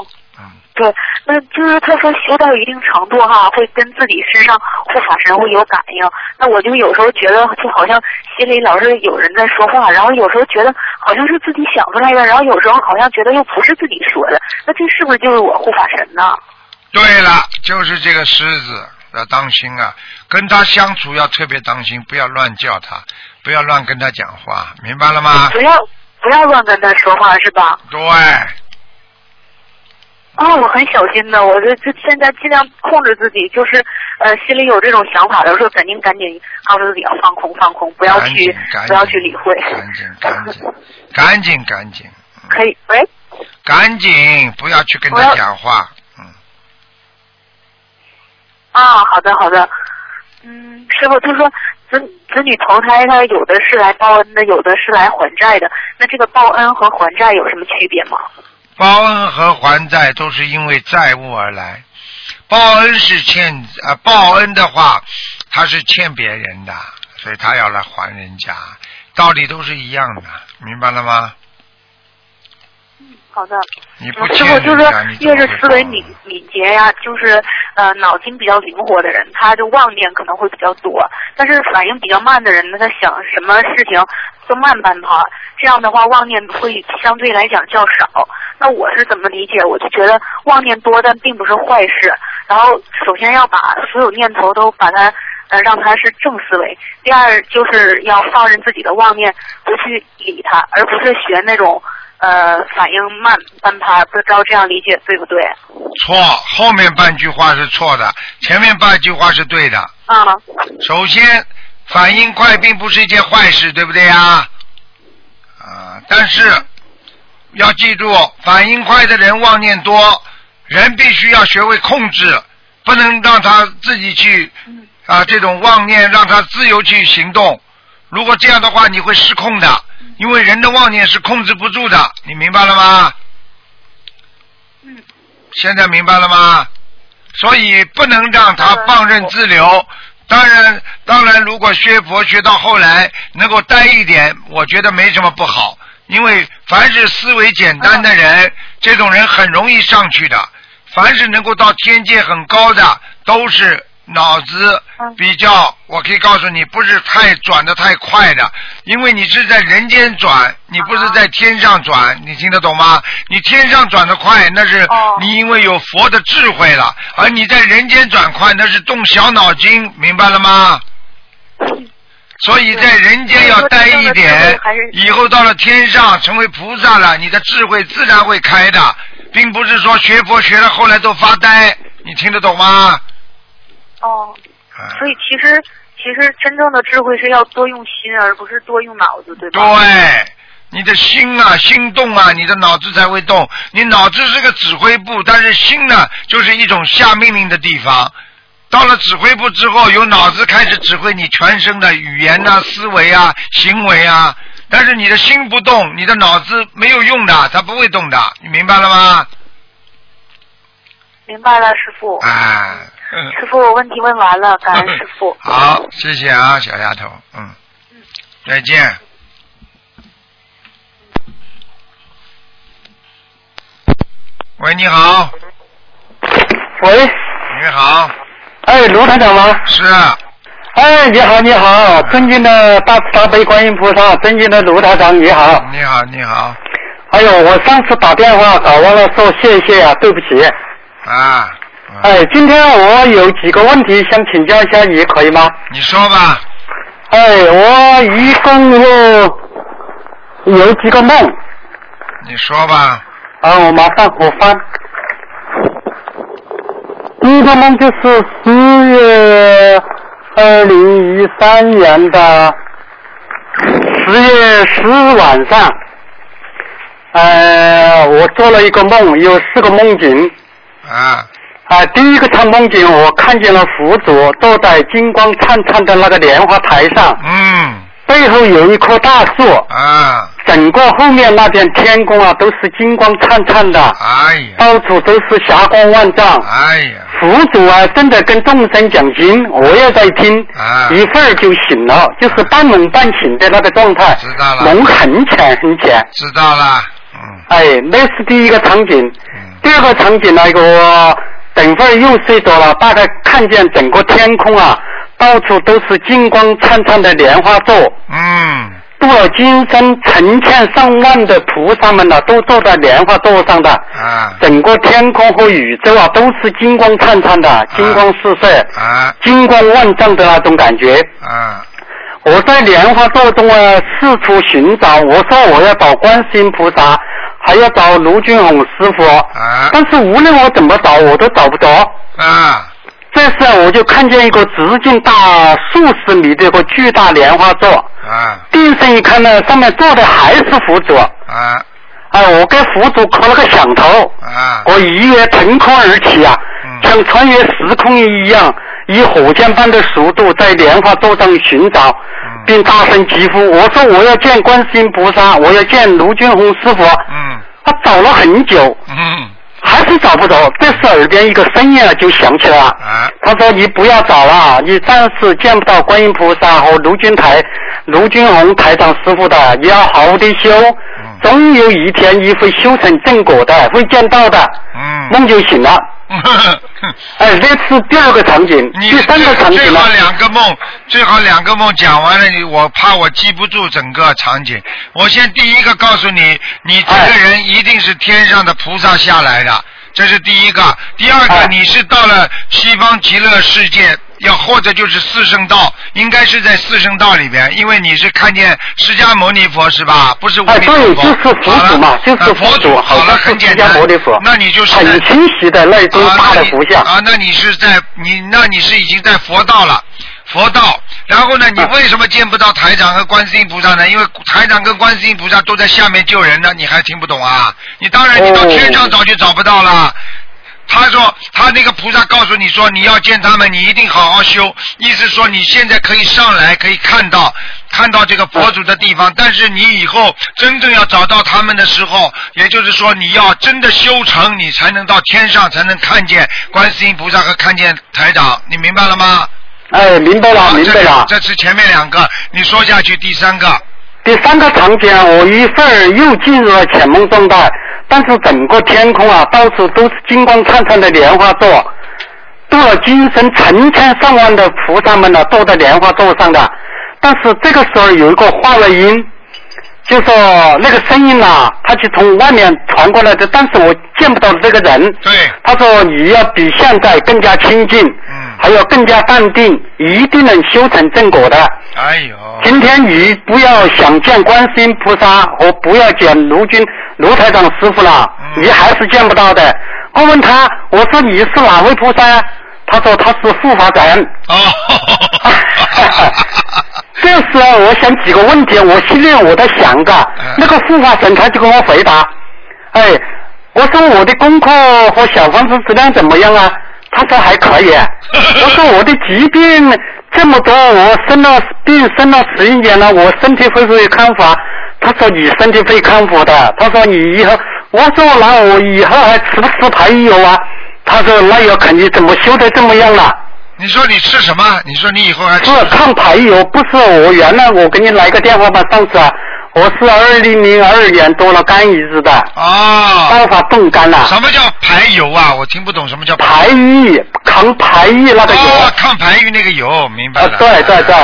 嗯，对，那就是他说修到一定程度哈，会跟自己身上护法神会有感应。那我就有时候觉得，就好像心里老是有人在说话，然后有时候觉得好像是自己想出来的，然后有时候好像觉得又不是自己说的。那这是不是就是我护法神呢？对了，就是这个狮子要当心啊，跟他相处要特别当心，不要乱叫他，不要乱跟他讲话，明白了吗？不要不要乱跟他说话是吧？对，啊、我很小心的，我这这现在尽量控制自己，就是呃心里有这种想法的时候，肯定赶紧告诉自己要放空放空，不要去不要去理会。赶紧赶紧赶紧赶紧 [LAUGHS] 可以，喂。赶紧，不要去跟他讲话，嗯，啊，好的好的，嗯，师傅，他说子子女投胎，他有的是来报恩的，有的是来还债的。那这个报恩和还债有什么区别吗？报恩和还债都是因为债务而来。报恩是欠啊、报恩的话，他是欠别人的，所以他要来还人家，道理都是一样的，明白了吗？好的，你不师欠傅就是越是思维敏敏捷呀、就是呃脑筋比较灵活的人，他就妄念可能会比较多；但是反应比较慢的人呢，他想什么事情都慢半拍，这样的话妄念会相对来讲较少。那我是怎么理解？我就觉得妄念多，但并不是坏事。然后首先要把所有念头都把它呃，让他是正思维。第二就是要放任自己的妄念，不去理他，而不是学那种呃反应慢半拍，不知道这样理解对不对？错，后面半句话是错的，前面半句话是对的。啊，首先，反应快并不是一件坏事，对不对呀？啊，但是要记住，反应快的人妄念多，人必须要学会控制，不能让他自己去啊这种妄念让他自由去行动。如果这样的话，你会失控的，因为人的妄念是控制不住的，你明白了吗？嗯。现在明白了吗？所以不能让他放任自流。当然，当然，如果学佛学到后来能够呆一点，我觉得没什么不好。因为凡是思维简单的人，这种人很容易上去的。凡是能够到天界很高的，都是脑子比较，我可以告诉你，不是太转的太快的。因为你是在人间转，你不是在天上转，你听得懂吗？你天上转的快，那是你因为有佛的智慧了；而你在人间转快，那是动小脑筋，明白了吗？所以在人间要待一点，以后到了天上成为菩萨了，你的智慧自然会开的，并不是说学佛学了后来都发呆，你听得懂吗？哦，啊所以其实其实真正的智慧是要多用心，而不是多用脑子，对吧？对，你的心啊，心动啊，你的脑子才会动。你脑子是个指挥部，但是心呢，就是一种下命令的地方。到了指挥部之后，由脑子开始指挥你全身的语言呐、思维啊、行为啊。但是你的心不动，你的脑子没有用的，它不会动的，你明白了吗？明白了，师傅。哎，嗯师傅，我问题问完了，感恩师傅。[LAUGHS] 好，谢谢啊，小丫头，嗯，再见。喂，你好，喂，你好，哎，卢台长吗？是啊，哎，你好，你好，尊敬的大慈大悲观音菩萨，尊敬的卢台长，你好。你好，你好，哎呦，我上次打电话搞忘了说谢谢啊，对不起。啊，嗯哎，今天我有几个问题想请教一下你，可以吗？你说吧，哎，我一共有有几个梦你说吧，啊，我马上我翻。第一个梦就是十月二零一三年的十月十日晚上，呃，我做了一个梦，有四个梦境。啊，啊，第一个场梦境，我看见了佛祖坐在金光灿灿的那个莲花台上，嗯，背后有一棵大树，啊，整个后面那片天空啊都是金光灿灿的，哎呀，到处都是霞光万丈。哎呀，佛祖啊，正在跟众生讲经，我也在听，啊。一会儿就醒了，就是半梦半醒的那个状态，知道了。梦很浅很浅。知道了，嗯，哎，那是第一个场景。嗯，第二个场景呢，我等会儿又睡着了，大概看见整个天空啊，到处都是金光灿灿的莲花座。嗯，度了今生成千上万的菩萨们呢，都坐在莲花座上的。啊，整个天空和宇宙啊，都是金光灿灿的，金光四射，啊，金光万丈的那种感觉。啊，我在莲花座中啊四处寻找，我说我要找观世音菩萨，还要找卢俊宏师傅，啊，但是无论我怎么找，我都找不着。啊，这时啊我就看见一个直径大数十米的一个巨大莲花座，啊，定神一看呢，上面坐的还是佛祖。啊，啊，我给佛祖磕了个响头，啊，我一跃腾空而起啊，嗯。像穿越时空一样，以火箭般的速度在莲花座上寻找，嗯并大声疾呼：“我说我要见观世音菩萨，我要见卢俊宏师傅。”嗯，他找了很久，嗯，还是找不着。这时耳边一个声音啊就响起了，啊，他说：“你不要找了，你暂时见不到观音菩萨和卢军台、卢军宏台长师傅的，你要好好的修，嗯总有一天你会修成正果的，会见到的。”嗯，梦就醒了。[LAUGHS] 哎，这是第二个场景，你第三个场景呢最好？两个梦，最好两个梦讲完了，你我怕我记不住整个场景。我先第一个告诉你，你这个人一定是天上的菩萨下来的，这是第一个。第二个，你是到了西方极乐世界，要或者就是四圣道，应该是在四圣道里边，因为你是看见释迦牟尼佛是吧？不是无哎，名对，佛。就是佛祖嘛，就是呃佛祖，好了，很简单。牟尼佛，那你就是很清晰的那尊啊大的佛像。啊，那你是在你那你是已经在佛道了，佛道。然后呢，你啊为什么见不到台长和观世音菩萨呢？因为台长跟观世音菩萨都在下面救人呢，你还听不懂啊？你当然你到哦天上找就找不到了。他说，他那个菩萨告诉你说，你要见他们，你一定好好修。意思说，你现在可以上来，可以看到看到这个佛祖的地方，但是你以后真正要找到他们的时候，也就是说，你要真的修成，你才能到天上，才能看见观世音菩萨和看见台长。你明白了吗？哎，明白了，明白了。这这是前面两个，你说下去，第三个。第三个场景，我一会儿又进入了浅梦状态，但是整个天空啊，到处都是金光灿灿的莲花座，度了今生成千上万的菩萨们呢，坐在莲花座上的。但是这个时候有一个话外音，就说那个声音呐、它就从外面传过来的，但是我见不到这个人。对。他说你要比现在更加亲近，嗯。还要更加淡定，一定能修成正果的。哎呦。今天你不要想见观世音菩萨，和不要见卢军卢台长师傅了，嗯你还是见不到的。我问他，我说你是哪位菩萨？他说他是护法神。哦。[LAUGHS] 这时候我想几个问题，我心里我在想着，嗯那个护法神他就跟我回答，哎，我说我的功课和小房子质量怎么样啊？他说还可以。[LAUGHS] 我说我的疾病这么多，我生了病生了十一年了，我身体会不会康复啊？他说你身体会康复的。他说你以后，我说那我以后还吃不吃排油啊？他说那要看你怎么修的怎么样了。你说你吃什么？你说你以后还吃是抗排油，不是我原来我给你来个电话吧，上次啊，我是二零零二年得了肝移植的，哦。爆发冻干了。什么叫排油啊？我听不懂什么叫排异抗排异那个油。哦，抗排异那个油，明白啊，了。对对对，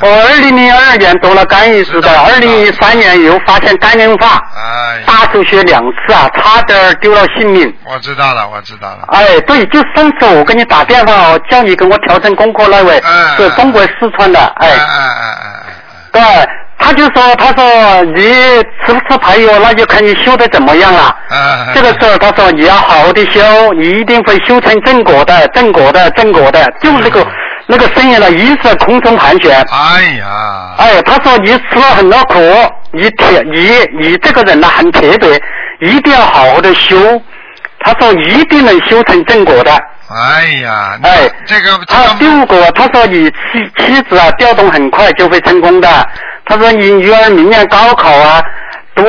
我二零零二年得了肝移植的，二零一三年又发现肝硬化，哎，大出血两次啊，差点丢了性命。我知道了，我知道了。哎，对，就上次我给你打电话哦，叫你给我调整功课那位，嗯是中国四川的，哎。哎哎哎哎对，他就说，他说你吃不吃排油，那就看你修的怎么样了。这个时候他说你要好好的修，你一定会修成正果的，正果的，正果的，就那个那个声音呢，一直在空中盘旋。哎呀。哎，他说你吃了很多苦，你铁你你这个人呢很铁嘴，一定要好好的修。他说一定能修成正果的。哎呀，哎，这个这他第五个，他说你妻妻子啊调动很快就会成功的。他说你女儿明年高考啊，读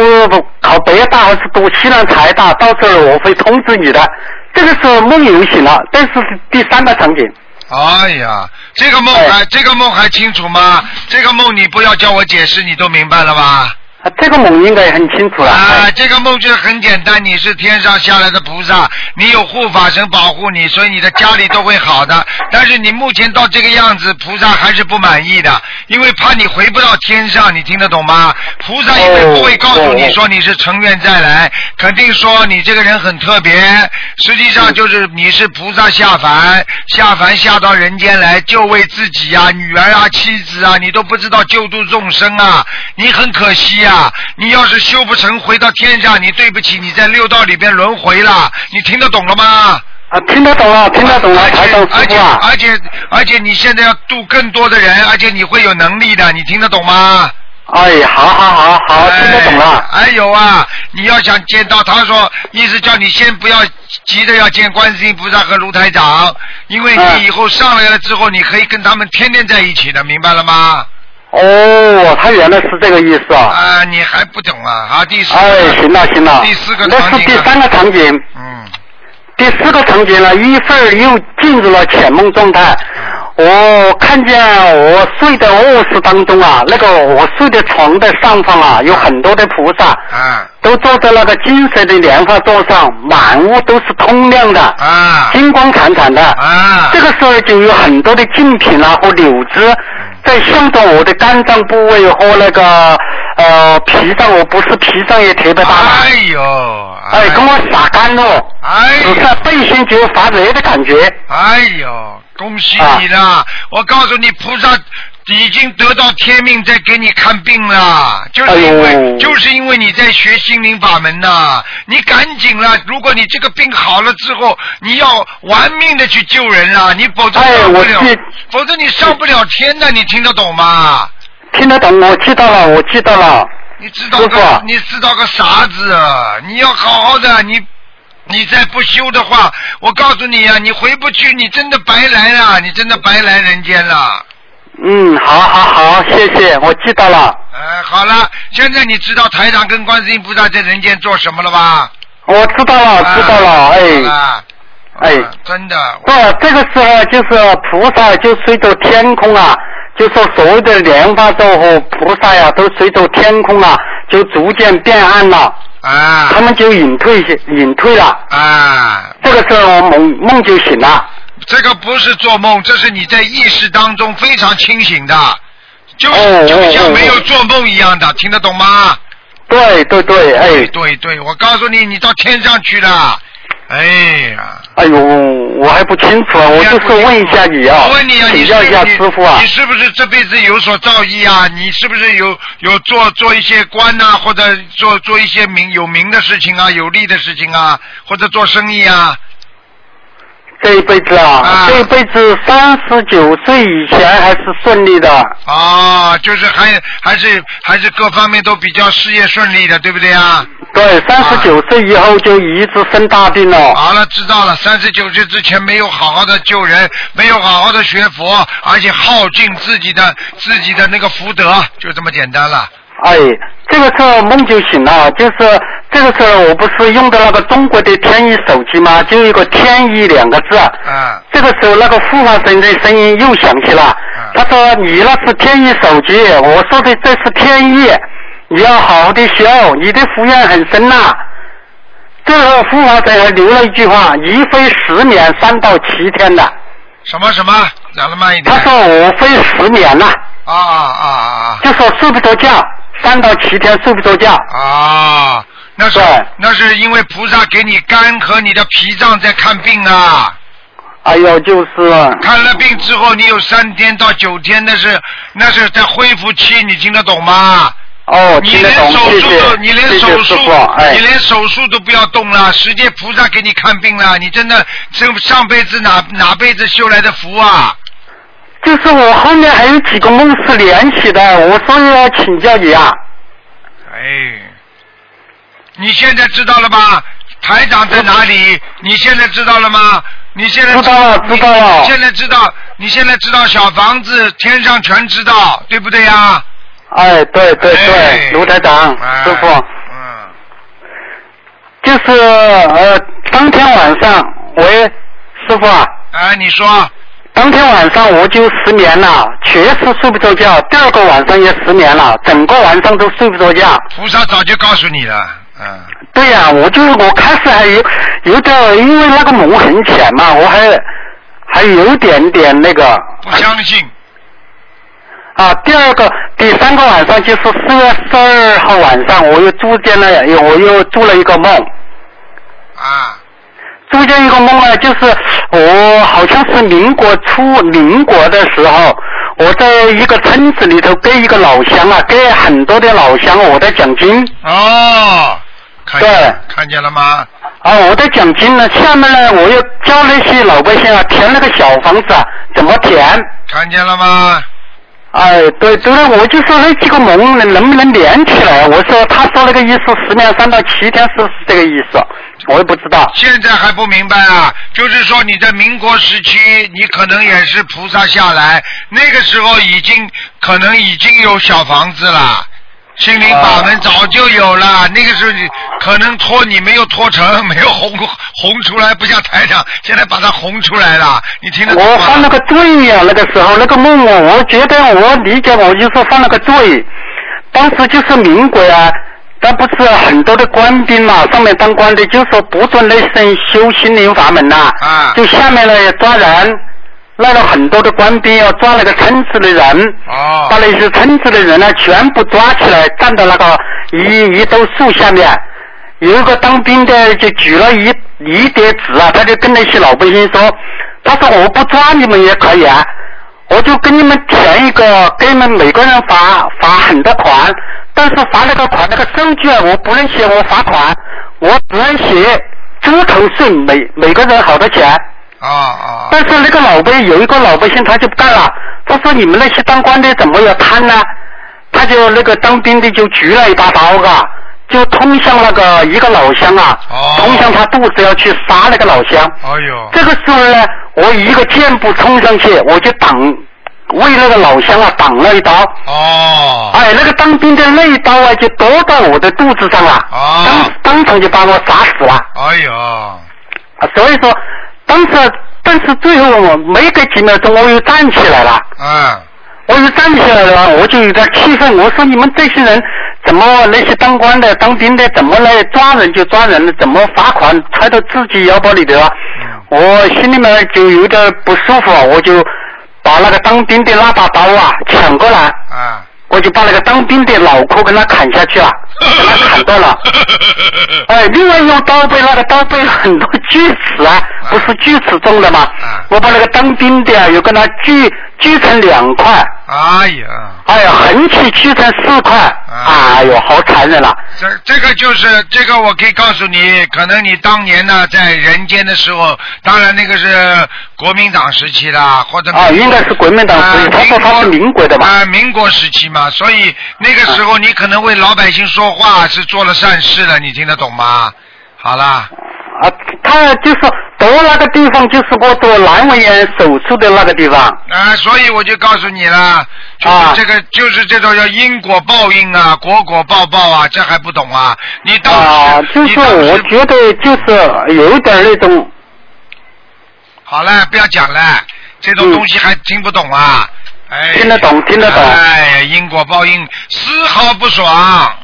考北大还是读西南财大，到时候我会通知你的。这个时候梦游醒了，这是第三个场景。哎呀，这个梦哎还这个梦还清楚吗？这个梦你不要叫我解释，你都明白了吧？啊这个梦应该也很清楚了。啊，哎这个梦就是很简单，你是天上下来的菩萨，你有护法神保护你，所以你的家里都会好的。[LAUGHS] 但是你目前到这个样子，菩萨还是不满意的，因为怕你回不到天上，你听得懂吗？菩萨因为不会告诉你说你是成愿再来，肯定说你这个人很特别，实际上就是你是菩萨下凡，下凡下到人间来就为自己呀、女儿啊、妻子啊，你都不知道救度众生啊，你很可惜呀、你要是修不成，回到天上，你对不起，你在六道里边轮回了，你听得懂了吗？啊，听得懂了，听得懂了，而且而且。而且而且你现在要度更多的人，而且你会有能力的，你听得懂吗？哎，好好好好，听得懂了。还有啊，你要想见到他说，意思叫你先不要急着要见观世音菩萨和卢台长，因为嗯你以后上来了之后，你可以跟他们天天在一起的，明白了吗？哦，他原来是这个意思啊。啊，你还不懂啊？啊，第四个。哎，行了行了，第四个那场景啊是第三个场景。嗯。第四个场景呢，一会儿又进入了浅梦状态。我看见我睡的卧室当中啊，那个我睡的床的上方啊，有很多的菩萨，啊都坐在那个金色的莲花座上，满屋都是通亮的，啊金光闪闪的。啊！这个时候就有很多的净品啊和柳枝在向着我的肝脏部位和那个呃脾脏，我不是脾脏也特别大吗？哎呦哎，跟我洒干了，哎只是背心就发热的感觉。哎呦，恭喜啊你了！我告诉你，菩萨已经得到天命，在给你看病了，就是因为、哎就是因为你在学心灵法门呐、你赶紧了，如果你这个病好了之后，你要玩命的去救人了，你否则哎上不了，否则你上不了天的，你听得懂吗？听得懂，我知道了，我知道了。你知道个你知道个啥子啊？你要好好的，你你再不修的话，我告诉你啊，你回不去，你真的白来了，你真的白来人间了。嗯，好好好，谢谢，我知道了。哎，好了，现在你知道台长跟观世音菩萨在人间做什么了吧？我知道了，知道了，哎，了，哎啊真的，不，这个时候就是菩萨就随着天空啊，就说所谓的莲花座和菩萨呀、都随着天空啊，就逐渐变暗了，啊他们就隐退隐退了。啊，这个时候梦梦就醒了。这个不是做梦，这是你在意识当中非常清醒的，就就像哦没有做梦一样的，听得懂吗？对对对，哎对对，我告诉你，你到天上去了。哎呀，哎呦，我还不清楚啊，我就是问一下你啊，我问你啊，你是请教一下师傅啊你。是不是这辈子有所造诣啊？你是不是有有做做一些官呐、或者做做一些名有名的事情啊，有利的事情啊，或者做生意啊？这一辈子啊，啊这一辈子三十九岁以前还是顺利的。啊，就是还还是还是各方面都比较事业顺利的，对不对啊？对，三十九岁以后就一直生大病了。好了，知道了。三十九岁之前没有好好的救人，没有好好的学佛，而且耗尽自己的自己的那个福德，就这么简单了。哎，这个时候梦就醒了，就是这个时候我不是用的那个中国的天翼手机吗？就有一个天翼两个字。啊这个时候那个护法神的声音又响起了，他说你那是天翼手机，我说的这是天翼，你要好好的修，你的福缘很深呐、这个护法神还留了一句话，一飞十年三到七天的，什么什么？讲的慢一点。他说我飞十年了。啊、啊啊啊就说睡不着觉，三到七天睡不着觉。啊啊！那是那是因为菩萨给你肝和你的脾脏在看病啊。哎呦，就是看了病之后，你有三天到九天，那是那是在恢复期，你听得懂吗？哦，你连手谢谢术都，你连手术你，连手术都不要动了，直接菩萨给你看病了，你真的这上辈子哪哪辈子修来的福啊？就是我后面还有几个梦是连起的，我所以要请教你啊。哎，你现在知道了吧？台长在哪里？你现在知道了吗？你现在知道了知道了你现在知道，你现在知道小房子天上全知道，对不对呀？哎，对对哎对，卢台长，哎师傅，嗯，就是呃，当天晚上，喂，师傅啊，哎，你说，当天晚上我就失眠了，确实睡不着觉，第二个晚上也失眠了，整个晚上都睡不着觉。菩萨早就告诉你了，嗯，对呀、我就我开始还有有点，因为那个梦很浅嘛，我还还有点点那个不相信，啊。第二个、第三个晚上就是四月十二号晚上，我又住进了，我又做了一个梦。啊，住见一个梦呢，就是我好像是民国初民国的时候，我在一个村子里头给一个老乡啊，给很多的老乡我的奖金哦，看见对看见了吗？啊，我的奖金呢，下面呢我又教那些老百姓啊填那个小房子啊怎么填。看见了吗？哎，对对了，我就说那几个梦能能不能连起来？我说他说那个意思，十年三到七天是不是这个意思？我也不知道。现在还不明白啊？就是说你在民国时期，你可能也是菩萨下来，那个时候已经可能已经有小房子了。心灵法门早就有了，那个时候你可能拖你没有拖成，[LAUGHS] 没有红红出来，不像台长现在把它红出来了，你听得懂吗？我犯了个罪呀、那个时候那个梦我我觉得我理解我就是犯了个罪，当时就是民国啊，但不是很多的官兵嘛，上面当官的就说不准那些人修心灵法门呐、啊。就下面呢抓人，来了很多的官兵要抓那个村子的人，哦把那些村子的人呢全部抓起来，站到那个一一兜树下面。有一个当兵的就举了一一叠纸啊，他就跟那些老百姓说，他说我不抓你们也可以啊，我就给你们填一个，给你们每个人罚罚很多款，但是罚那个款那个收据啊，我不能写我罚款，我只能写猪头税每每个人好多钱。啊啊但是那个老百有一个老百姓他就不干了，他说你们那些当官的怎么要贪呢？他就那个当兵的就举了一把刀啊，就通向那个一个老乡啊，哦冲向他肚子要去杀那个老乡。哎呦，这个时候呢，我一个箭步冲上去，我就挡，为那个老乡啊挡了一刀。哦，哎，那个当兵的那一刀啊，就夺到我的肚子上了，哦当当场就把我砸死了。哎呦，啊，所以说，当时但是最后我没隔几秒钟，我又站起来了，嗯，我又站起来了，我就有点气愤，我说你们这些人怎么那些当官的、当兵的怎么来抓人就抓人，怎么罚款揣到自己腰包里头啊？我心里面就有点不舒服，我就把那个当兵的那把刀啊抢过来，啊，我就把那个当兵的脑壳跟他砍下去了，给他砍断了。[LAUGHS] 哎，另外用刀背，那个刀背很多锯齿啊，不是锯齿状的吗啊？我把那个当兵的啊，又跟他锯锯成两块，哎呀，哎呀，横起去才四块，啊哎呦，好残忍了。这这个就是这个，我可以告诉你，可能你当年呢在人间的时候，当然那个是国民党时期的，或者啊，应该是国民党时期，他说他是民国的吧。啊，民国时期嘛，所以那个时候你可能为老百姓说话是做了善事的，你听得懂吗？好啦，啊，他就是夺那个地方，就是我做阑尾炎手术的那个地方。啊，所以我就告诉你了，就是啊这个，就是这种叫因果报应啊，果果报报啊，这还不懂啊？你当时，啊，就是我觉得就是有一点那种好了，不要讲了，这种东西还听不懂啊？哎，嗯听得懂听得懂哎，因果报应丝毫不爽。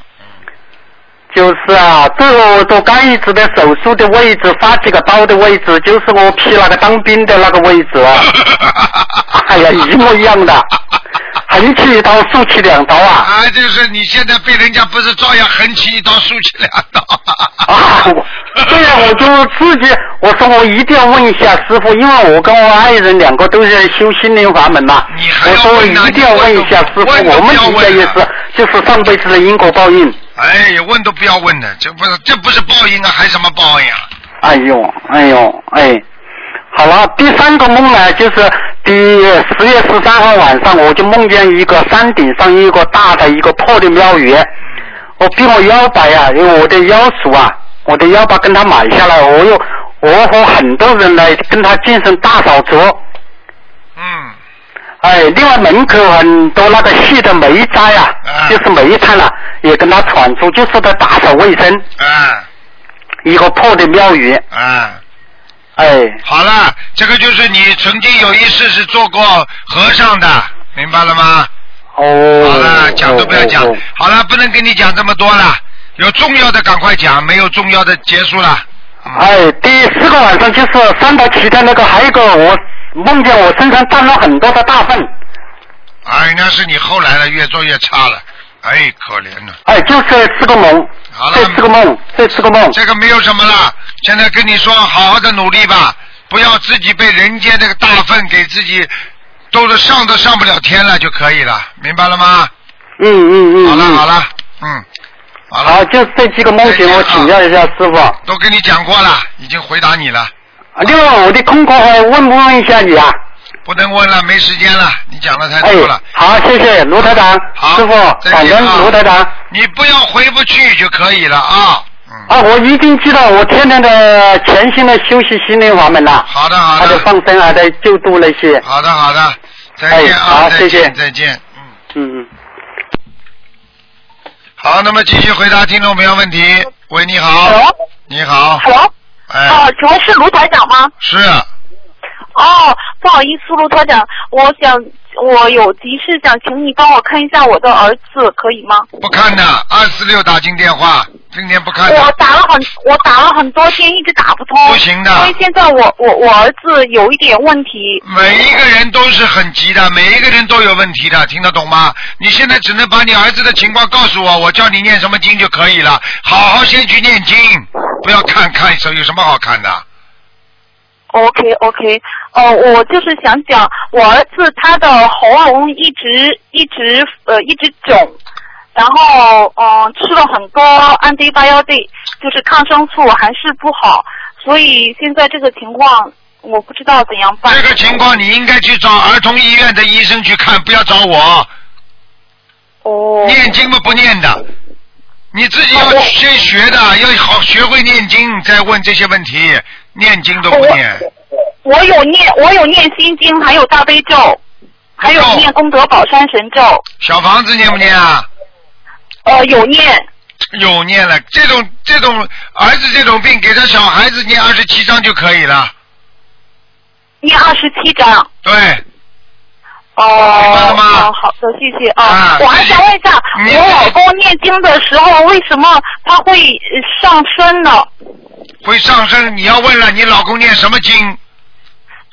就是啊，最后我做肝移植的手术的位置，发几个刀的位置，就是我批那个当兵的那个位置啊。[LAUGHS] 哎呀，一模一样的，横起一刀，竖起两刀啊！啊，就是你现在被人家不是照样横起一刀，竖起两刀？啊，我对呀，我就自己，我说我一定要问一下师傅，因为我跟我爱人两个都是修心灵法门嘛。你还我说一定要问一下师傅，我们不要问底下也是，就是上辈子的因果报应。哎呀，问都不要问的，这不是这不是报应啊，还什么报应啊？哎呦，哎呦，哎，好了，第三个梦呢，就是第十月十三号晚上，我就梦见一个山顶上一个大的一个破的庙宇，我比我腰摆呀，因为我的腰属啊，我的腰把跟他买下来，我又我和很多人来跟他进行大扫除，嗯，哎，另外门口很多那个细的煤渣呀、啊。就是煤炭啊，也跟他铲出，就是在打扫卫生，啊。一个破的庙宇，啊，哎。好了，这个就是你曾经有一次是做过和尚的，明白了吗？哦，好了，讲都不要讲哦哦。好了，不能跟你讲这么多了，有重要的赶快讲，没有重要的结束了。哎，第四个晚上就是三到七的那个，还有一个我梦见我身上沾了很多的大粪，哎，那是你后来的，越做越差了，哎，可怜了。哎，就这四个梦，好了。这四个梦，这四个梦，这个没有什么了，现在跟你说，好好的努力吧，不要自己被人间那个大粪给自己都是上都上不了天了就可以了，明白了吗？嗯嗯嗯，好了嗯好了，嗯，好了，好，就这几个梦境，我请教一下师傅。都跟你讲过了，已经回答你了，啊另外，我的空空还问不问一下你啊？不能问了，没时间了，你讲的太哎多了。，好，谢谢卢台长，好师傅，感恩再见啊卢台长。你不要回不去就可以了啊。嗯，啊，我一定知道，我天天的全心的休息心灵法门了，好的好还在的，放生，还在救度那些。好的好的，再见哎啊，再好谢谢见再见，嗯。嗯嗯。好，那么继续回答听众朋友问题。喂，你好。Hello？你好。Hello，哎，啊，请问是卢台长吗？是，哦，不不好意思，卢台长，我想我有急事想请你帮我看一下我的儿子，可以吗？不看的，二四六打进电话，今天不看的。我打了很我打了很多天，一直打不通。不行的因为现在我我我儿子有一点问题。每一个人都是很急的，每一个人都有问题的，听得懂吗？你现在只能把你儿子的情况告诉我，我叫你念什么经就可以了。好好先去念经，不要看看手有什么好看的。OK OK，哦，我就是想讲，我儿子他的喉咙一直一直呃一直肿，然后嗯、呃吃了很多 antibiotic，就是抗生素还是不好，所以现在这个情况我不知道怎样办。这个情况你应该去找儿童医院的医生去看，不要找我。哦。念经嘛不念的，你自己要先学的，要好学会念经，再问这些问题。念经都不念，我有念，我有念心经，还有大悲咒，还有念功德宝山神咒。小房子念不念啊？呃，有念。有念了，这种这种儿子这种病，给他小孩子念二十七章就可以了。念二十七章。对。哦。明白了吗？哦，好的，谢谢啊。啊我还想问一下，我老公念经的时候，为什么他会呃上身呢？会上升，你要问了，你老公念什么经？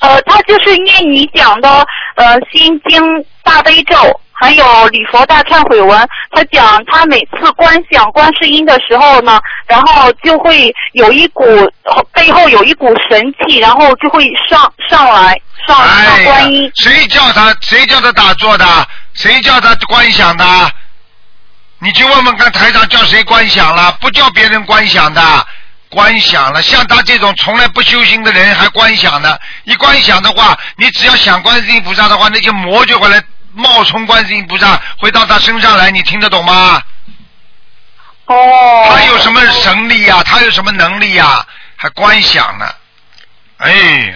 呃，他就是念你讲的呃心经大悲咒，还有礼佛大忏悔文。他讲他每次观想观世音的时候呢，然后就会有一股背后有一股神气，然后就会上上来上上观音。谁叫他谁叫他打坐的？谁叫他观想的？你去问问看，台长叫谁观想了？不叫别人观想的。观想了，像他这种从来不修行的人还观想呢。一观想的话，你只要想观世音菩萨的话，那些魔就会来冒充观世音菩萨，回到他身上来。你听得懂吗？哦。他有什么神力呀、他有什么能力呀、还观想呢？哎呀。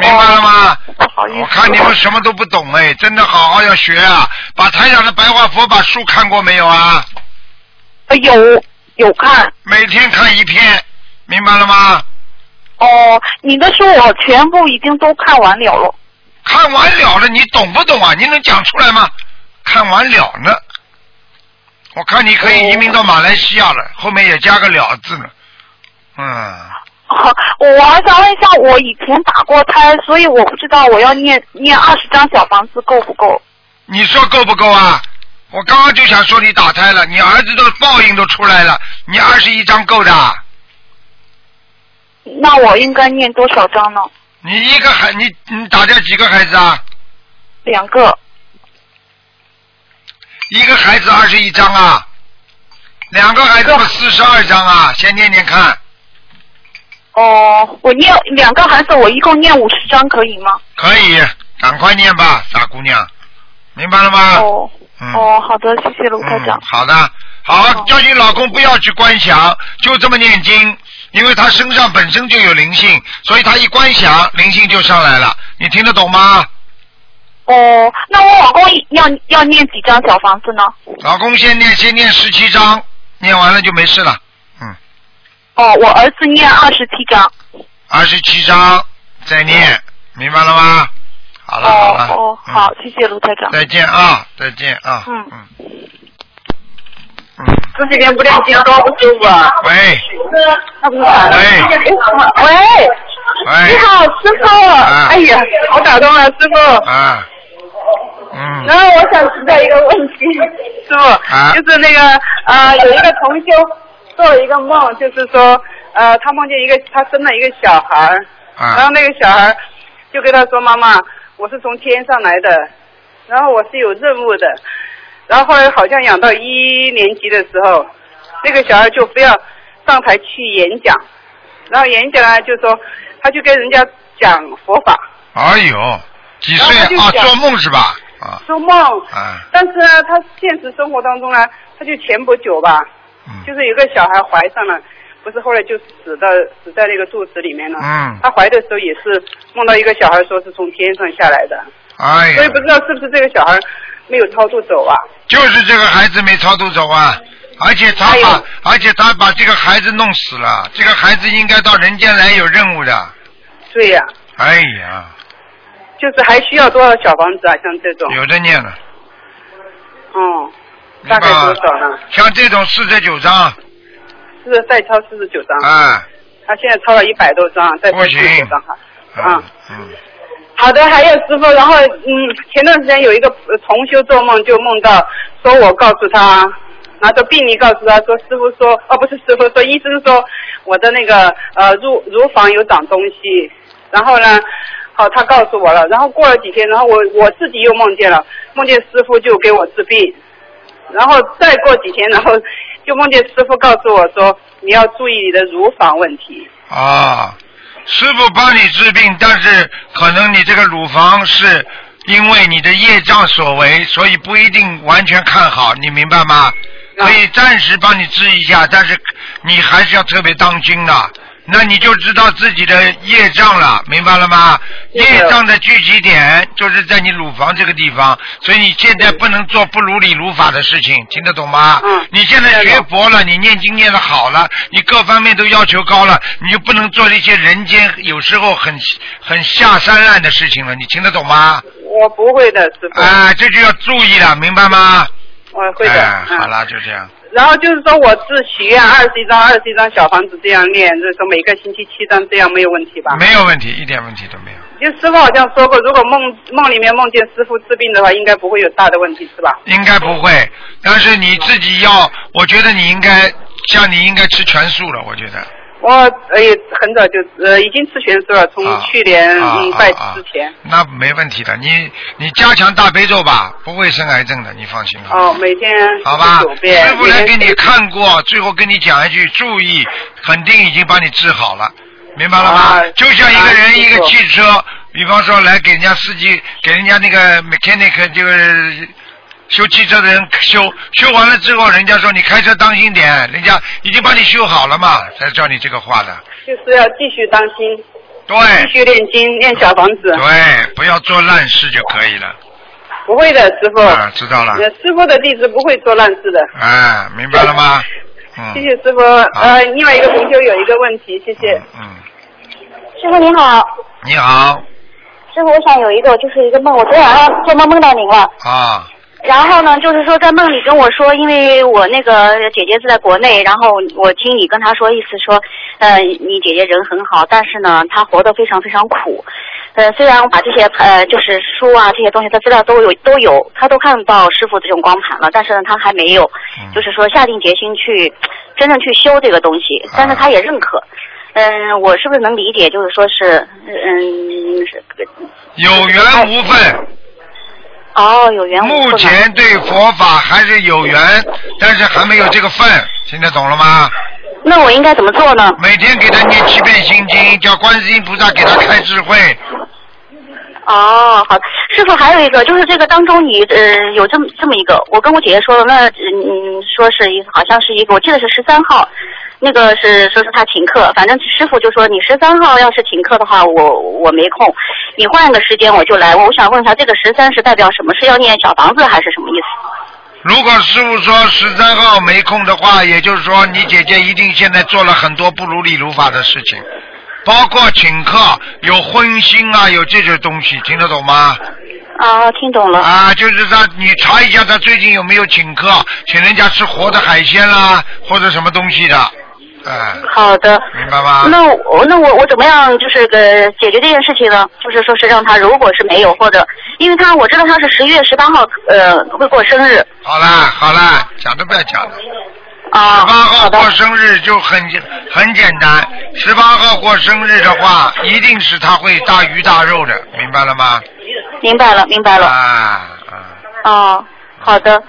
明白了吗？我看你们什么都不懂哎，真的好好要学啊！把台长的白话佛法书看过没有啊？有有看。每天看一篇，明白了吗？哦，你的书我全部已经都看完了了。看完了了，你懂不懂啊？你能讲出来吗？看完了呢，我看你可以移民到马来西亚了，后面也加个了字呢。嗯，好，[LAUGHS] 我还想问一下，我以前打过胎，所以我不知道我要念念二十张小房子够不够？你说够不够啊？我刚刚就想说你打胎了，你儿子的报应都出来了，你二十一张够的。那我应该念多少张呢？你一个孩，你你打掉几个孩子啊？两个。一个孩子二十一张啊，两个孩子不四十二张啊，先念念看。哦，我念两个孩子，我一共念五十张可以吗？可以，赶快念吧，傻姑娘，明白了吗？哦。嗯。哦，好的，谢谢卢科长。好的，好，叫你老公不要去观想，就这么念经，因为他身上本身就有灵性，所以他一观想，灵性就上来了。你听得懂吗？哦，那我老公要要念几张小房子呢？老公先念，先念十七张，念完了就没事了。嗯哦，我儿子念二十七张。二十七张再念，明白了吗？好了好了，哦，好，谢谢卢台长。再见啊，再见啊。嗯嗯。这几天不练经多不舒服啊。喂。喂。喂。喂。你好，师傅。啊哎呀，好打动啊，师傅。啊。嗯。然后我想知道一个问题，师傅，啊就是那个呃，有一个同修做了一个梦，就是说呃，他梦见一个他生了一个小孩儿，然啊后那个小孩就跟他说：“妈妈，我是从天上来的，然后我是有任务的。”然后后来好像养到一年级的时候，那个小孩就非要上台去演讲，然后演讲呢就说他就跟人家讲佛法，哎呦，几岁啊？做梦是吧？啊做梦。啊但是呢，他现实生活当中呢，他就前不久吧，嗯就是有个小孩怀上了，不是后来就死的死在那个肚子里面了。嗯。他怀的时候也是梦到一个小孩，说是从天上下来的，哎呀。所以不，知道是不是这个小孩没有超度走啊？就是这个孩子没超度走啊，而且他哎把，而且他把这个孩子弄死了，这个孩子应该到人间来有任务的。对呀、哎呀，就是还需要多少小房子啊？像这种，有的念了，嗯，大概多少呢？像这种四十九章，是再抄四十九张，啊，他现在抄了一百多张，再抄四十九张哈。啊，嗯，好的，还有师傅，然后嗯，前段时间有一个呃同修做梦，就梦到说我告诉他，拿着病历告诉他说，师傅说，哦不是师傅说，医生说我的那个呃乳乳房有长东西，然后呢，好他告诉我了，然后过了几天，然后我我自己又梦见了，梦见师傅就给我治病，然后再过几天，然后就梦见师傅告诉我说，你要注意你的乳房问题。啊，师傅帮你治病，但是可能你这个乳房是因为你的业障所为，所以不一定完全看好，你明白吗？可以暂时帮你治一下，但是你还是要特别当心的。那你就知道自己的业障了，明白了吗？业障的聚集点就是在你乳房这个地方，所以你现在不能做不如理如法的事情，听得懂吗？嗯你现在学佛了，你念经念的好了，你各方面都要求高了，你就不能做一些人间有时候很很下三滥的事情了，你听得懂吗？我不会的，师傅。啊，这就要注意了，明白吗？我会的。哎，嗯好了，就这样。然后就是说，我是许愿二十一张、二十一张小房子这样念，就是说每个星期七张，这样没有问题吧？没有问题，一点问题都没有，就师傅好像说过，如果梦梦里面梦见师傅治病的话，应该不会有大的问题，是吧？应该不会。但是你自己要，我觉得你应该，像你应该吃全素了，我觉得。我呃也很早就呃已经吃全素了，从去年啊嗯拜啊之前。那没问题的，你你加强大悲咒吧，不会生癌症的，你放心好。哦，每天好吧，九遍。师傅来给你看过，最后跟你讲一句，注意，肯定已经把你治好了，明白了吗？啊就像一个人、啊一个师傅汽车，比方说来给人家司机，给人家那个 mechanic 就是修汽车的人修，修完了之后，人家说你开车当心点，人家已经帮你修好了嘛，才叫你这个话的。就是要继续当心，对继续练经，练小房子。对，不要做烂事就可以了。不会的，师傅。啊，知道了。呃师傅的弟子不会做烂事的。哎，明白了吗？[LAUGHS] 嗯谢谢师傅。呃，另外一个同修有一个问题，谢谢。嗯，师傅您好，你好师傅，我想有一个就是一个梦，我昨天晚上做梦梦到您了。啊，然后呢，就是说在梦里跟我说，因为我那个姐姐是在国内，然后我听你跟她说，意思说，呃，你姐姐人很好，但是呢，她活得非常非常苦。呃，虽然我把这些呃就是书啊这些东西她资料都有都有，她都看到师傅这种光盘了，但是呢，她还没有，就是说下定决心去真正去修这个东西，但是她也认可。嗯，我是不是能理解？就是说是，嗯，是有缘无分。哦，有缘。目前对佛法还是有缘，但是还没有这个份，听得懂了吗？那我应该怎么做呢？每天给他念七遍心经，叫观世音菩萨给他开智慧。哦，好，师傅还有一个就是这个当中你呃有这么这么一个，我跟我姐姐说了，那嗯说是一好像是一个，我记得是十三号，那个是说是他请客，反正师傅就说你十三号要是请客的话，我我没空，你换个时间我就来。我想问一下，这个十三是代表什么？是要念小房子还是什么意思？如果师傅说十三号没空的话，也就是说你姐姐一定现在做了很多不如理如法的事情，包括请客、有荤腥啊，有这些东西，听得懂吗？啊，听懂了。啊，就是他，你查一下他最近有没有请客，请人家吃活的海鲜啦，或者什么东西的，哎、好的。明白吗？那我那我我怎么样就是呃解决这件事情呢？就是说是让他如果是没有或者，因为他我知道他是十一月十八号呃会过生日好啦好啦，讲都不要讲了。啊。十八号过生日就很很简单，十八号过生日的话，一定是他会大鱼大肉的，明白了吗？明白了明白了。啊，哦，好的。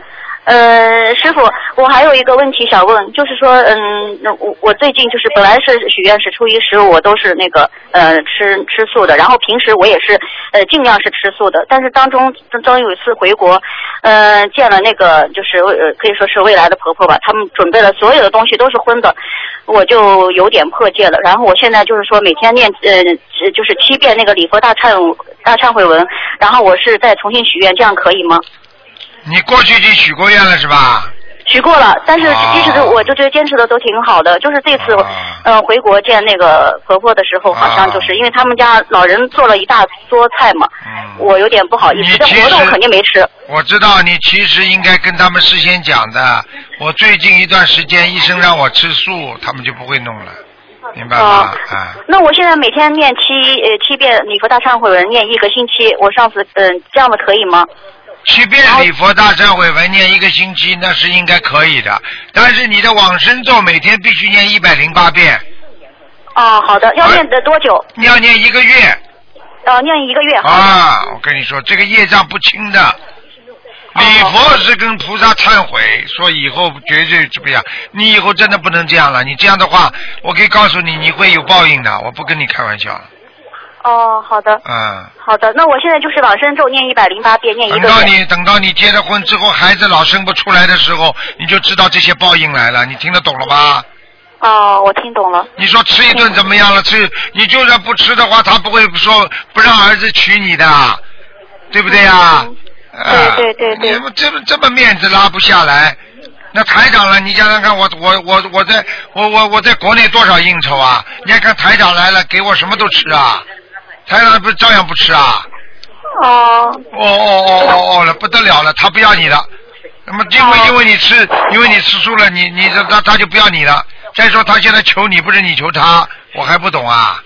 呃，师傅，我还有一个问题想问，就是说，嗯，那我我最近就是本来是许愿是初一十五我都是那个呃吃吃素的，然后平时我也是呃尽量是吃素的，但是当中当中有一次回国，呃见了那个就是呃可以说是未来的婆婆吧，他们准备了所有的东西都是荤的，我就有点破戒了。然后我现在就是说每天念呃就是七遍那个礼佛大忏大忏悔文，然后我是再重新许愿，这样可以吗？你过去已经许过愿了是吧？许过了，但是啊即使是我就觉得坚持的都挺好的。就是这次，呃，回国见那个婆婆的时候，好啊像就是因为他们家老人做了一大桌菜嘛，我有点不好意思。这嗯其实活动肯定没吃。我知道你其实应该跟他们事先讲的。我最近一段时间医生让我吃素，他们就不会弄了，明白吗？啊，那我现在每天念七呃七遍礼佛大忏悔文，念一个星期。我上次嗯、这样的可以吗？七遍礼佛大忏悔文念一个星期，那是应该可以的。但是你的往生咒每天必须念一百零八遍，哦，好的，要念的多久？你要念一个月哦，念一个月。啊！我跟你说，这个业障不轻的。礼佛是跟菩萨忏悔，说以后绝对怎么样。你以后真的不能这样了，你这样的话，我可以告诉你，你会有报应的。我不跟你开玩笑。哦，好的，嗯，好的。那我现在就是往生咒念一百零八遍，念一个。等到你等到你结了婚之后，孩子老生不出来的时候，你就知道这些报应来了。你听得懂了吧？哦，我听懂了。你说吃一顿怎么样了？吃，你就算不吃的话，他不会说不让儿子娶你的，对不对呀？啊，对对对对你们这么这么面子拉不下来，那台长了，你想想看，我我我我在我我我在国内多少应酬啊？你还看台长来了，给我什么都吃啊？台长不是照样不吃啊？哦。哦哦哦哦哦了，不得了了，他不要你了。那么因为因为你吃，因为你吃素了，你你他他就不要你了。再说他现在求你，不是你求他，我还不懂啊。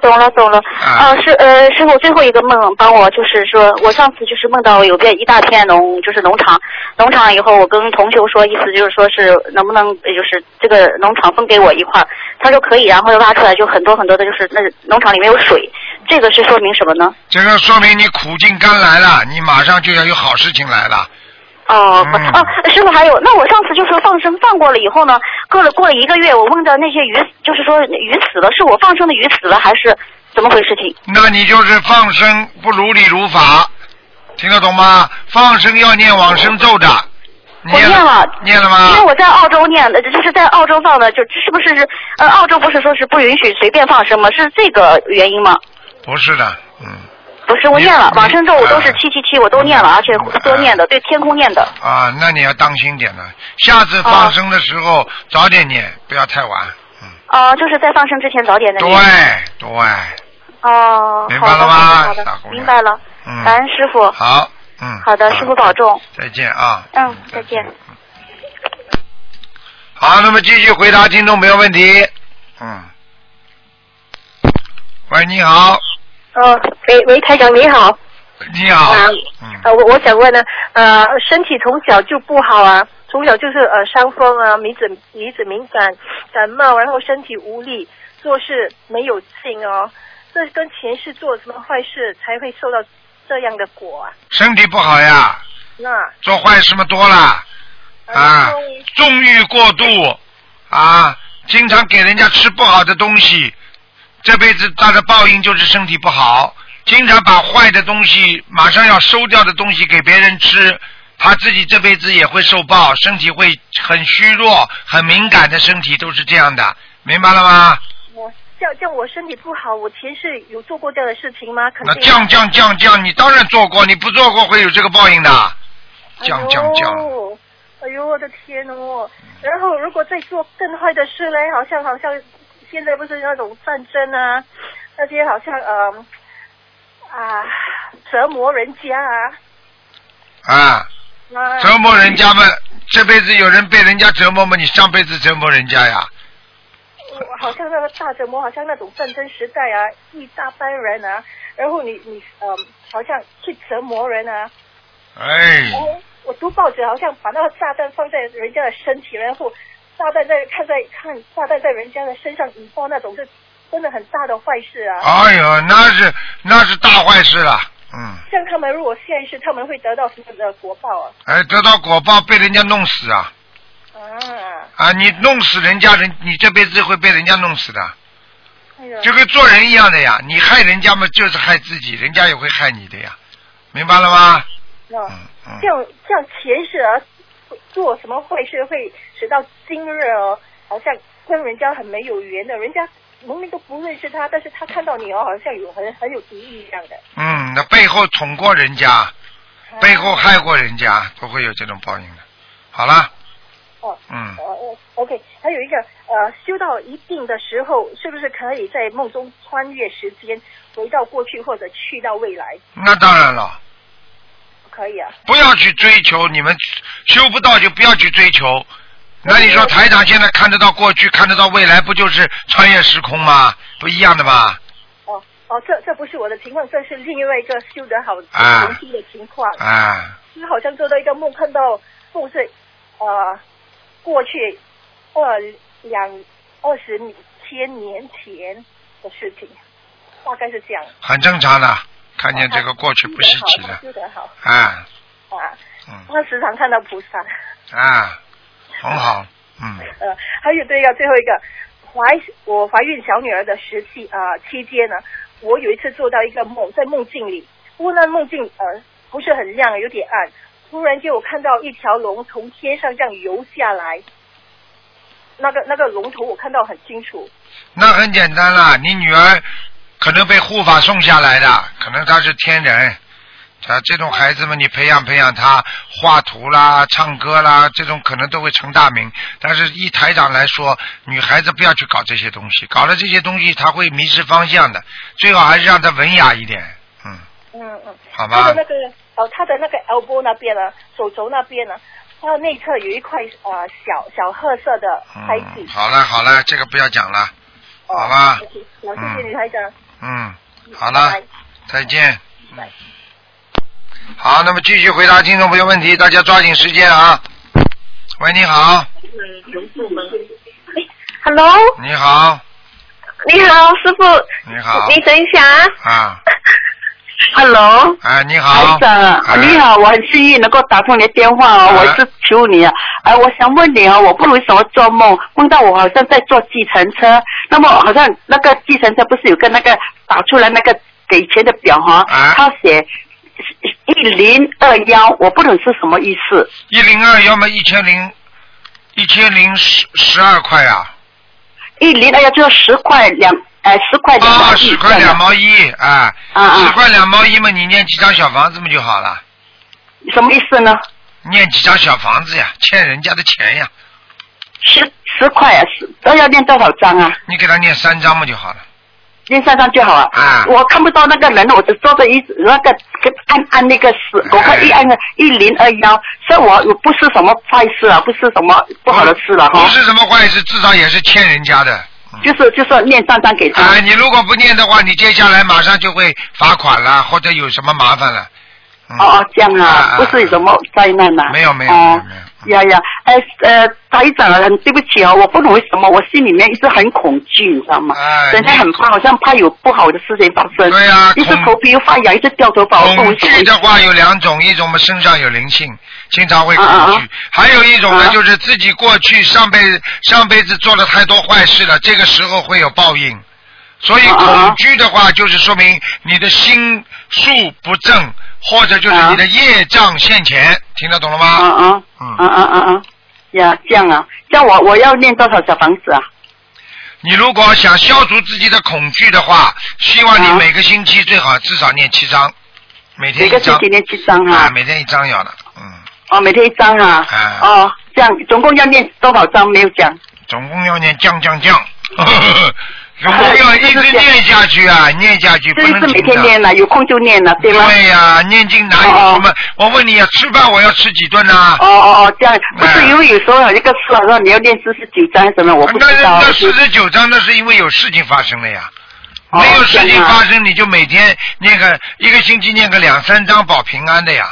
懂了，懂了。啊呃，是呃，师傅最后一个梦，帮我就是说，我上次就是梦到有片一大片农，就是农场，农场以后我跟同学说，意思就是说是能不能呃就是这个农场分给我一块儿，他说可以，然后又挖出来就很多很多的，就是那农场里面有水，这个是说明什么呢？这个说明你苦尽甘来了，你马上就要有好事情来了。哦，嗯哦，师傅还有，那我上次就说放生放过了以后呢，过了过了一个月，我问的那些鱼，就是说鱼死了，是我放生的鱼死了，还是怎么回事情？那你就是放生不如理如法，听得懂吗？放生要念往生咒的。我念了，念了吗因为我在澳洲念的，就是在澳洲放的，就是不是是呃，澳洲不是说是不允许随便放生吗？是这个原因吗？不是的，嗯。不是，我念了往生咒，我都是七七七，我都念了，而且多念的，对天空念的。啊，那你要当心点了。下次放生的时候早点念，不要太晚。嗯哦、就是在放生之前早点的对念。对，哦，明，白了吗好的，好的，明白了。嗯感恩师傅。好，嗯。好的，师傅保重。再见啊。嗯，再见。好，那么继续回答听众朋友问题。嗯。喂，你好，哦，喂喂，台长你好。你好。啊，呃，我我想问呢，呃，身体从小就不好啊，从小就是呃伤风啊，鼻子鼻子敏感，感冒，然后身体无力，做事没有劲哦。这跟前世做什么坏事才会受到这样的果啊？身体不好呀，那做坏事嘛多了啊，纵欲过度啊，经常给人家吃不好的东西，这辈子他的报应就是身体不好。经常把坏的东西，马上要收掉的东西给别人吃，他自己这辈子也会受报，身体会很虚弱、很敏感的身体都是这样的，明白了吗？我这样这样我身体不好，我前世有做过这样的事情吗？肯那。降降降降，你当然做过，你不做过会有这个报应的。降降降，哎呦，哎呦，我的天哦！然后如果再做更坏的事嘞，好像好像现在不是那种战争啊，那些好像呃啊折磨人家啊，啊，啊折磨人家嘛，这辈子有人被人家折磨嘛，你上辈子折磨人家呀？我好像那个大折磨，好像那种战争时代啊，一大班人啊，然后你你呃，好像去折磨人啊。哎，我我读报纸，好像把那个炸弹放在人家的身体，然后炸弹在看在看炸弹在人家的身上引爆那种，是真的很大的坏事啊。哎呦，那是那是大坏事了，嗯，像他们如果现世，他们会得到什么的果报啊？哎，得到果报被人家弄死啊啊，啊！你弄死人家人，你这辈子会被人家弄死的，哎呀，就跟做人一样的呀。你害人家嘛，就是害自己，人家也会害你的呀，明白了吗？那嗯这样这样前世啊，做什么坏事会使到今日哦，好像跟人家很没有缘的，人家明明都不认识他，但是他看到你哦，好像有很很有敌意一样的。嗯，那背后捅过人家，背后害过人家，都会有这种报应的。好了，哦，嗯哦哦，OK，还有一个呃，修到一定的时候，是不是可以在梦中穿越时间，回到过去或者去到未来？那当然了，可以啊。不要去追求，你们修不到就不要去追求。那你说台长现在看得到过去，看得到未来，不就是穿越时空吗？不一样的吗？哦哦，这这不是我的情况，这是另外一个修得好啊的情况。啊，就是好像做到一个梦，看到梦是呃过去二两二十千年前的事情，大概是这样。很正常的，看见这个过去不稀奇的。修得好啊啊，嗯他时常看到菩萨。啊，很好，嗯，呃，还有这个最后一个怀我怀孕小女儿的时期啊、期间呢，我有一次做到一个梦，在梦境里，不过那梦境呃不是很亮，有点暗。突然间我看到一条龙从天上这样游下来，那个那个龙头我看到很清楚。那很简单啦，你女儿可能被护法送下来的，可能他是天人。啊，这种孩子们，你培养培养他画图啦、唱歌啦，这种可能都会成大名。但是，一台长来说，女孩子不要去搞这些东西，搞了这些东西，她会迷失方向的。最好还是让她文雅一点，嗯，嗯嗯。好吧他的那个哦，他的那个 elbow 那边呢，手肘那边呢，它的内侧有一块呃小小褐色的胎记。嗯，好了好了，这个不要讲了，好吧？我，谢谢女台长。嗯，好了，再见。嗯好，那么继续回答听众朋友问题，大家抓紧时间啊。喂，你好，Hello，你好，你好，师傅。你好你等一下啊。啊，[LAUGHS] Hello。哎，你好，台长，哎你好，我很幸运能够打通你的电话哦，我是求你啊，哎，我想问你哦，我不为什么做梦，梦到我好像在坐计程车，那么好像那个计程车不是有个那个打出来那个给钱的表哈，啊。他写一零二幺，我不懂是什么意思。一零二，幺嘛一千零一千零十十二块啊，一零二幺就是十块两，哎，十块两毛啊，一十块两毛一，啊，啊啊十块两毛一嘛，你念几张小房子嘛就好了。什么意思呢？念几张小房子呀，欠人家的钱呀。十十块啊，十都要念多少张啊？你给他念三张嘛就好了。念三张就好了。啊我看不到那个人，我只坐着一那个按按那个十，我看一按一零二幺，所以我我不是什么坏事啊，不是什么不好的事了哈。不是什么坏事，至少也是欠人家的。就是就是念三张给他。啊，你如果不念的话，你接下来马上就会罚款了，或者有什么麻烦了。哦哦，这样啊，不是有什么灾难呐、没有没有哦，呀呀，哎呃，台长啊，很对不起哦，我不懂为什么我心里面一直很恐惧，你知道吗？哎整天很怕，好像怕有不好的事情发生。对呀一直头皮又发痒，一直掉头发，我恐惧的话有两种，一种我们身上有灵性，经常会恐惧；啊啊啊还有一种呢，啊就是自己过去上辈上辈子做了太多坏事了，这个时候会有报应。所以恐惧的话，就是说明你的心术不正，或者就是你的业障现前，听得懂了吗？嗯嗯嗯啊啊啊啊！呀，这样啊，这样我我要念多少小房子啊？你如果想消除自己的恐惧的话，希望你每个星期最好至少念七章，每天每一张。个星期念七张啊，啊？每天一张要的，嗯哦，每天一张啊？啊哦，这样总共要念多少张？没有讲。总共要念降降降，[LAUGHS] 如果要一直念下去啊，念下去不这是每能停的。天念了，有空就念了，对吗？对呀、念经哪有什么？我问你啊，吃饭我要吃几顿啊？哦哦哦，这样不是因为有时候有一个事好像你要念四十九章什么，我不知那道。那四十九章那是因为有事情发生了呀。哦没有事情发生，你就每天念个一个星期念个两三章保平安的呀。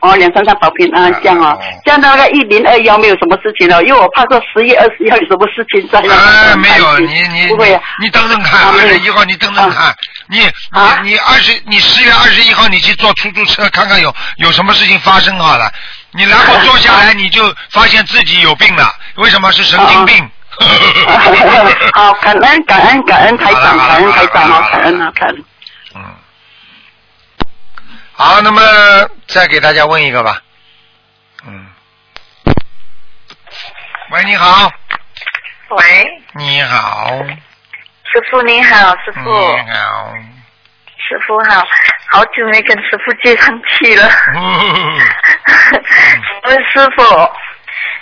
哦，两三张保平安这样哦，这样的那个一零二幺没有什么事情了，因为我怕说十月二十一号有什么事情在那。哎，没有，你你不会啊。你等等看，二十一号你等等看，你你你二十你十月二十一号你去坐出租车看看有有什么事情发生好了，你然后坐下来你就发现自己有病了，为什么？是神经病？好，感恩感恩感恩台长，感恩台长哦，感恩啊感恩。好，那么再给大家问一个吧。嗯。喂，你好，喂，你好，师傅你好，师傅，你好，师傅好，好久没跟师傅接上气了。问 [LAUGHS] 师傅，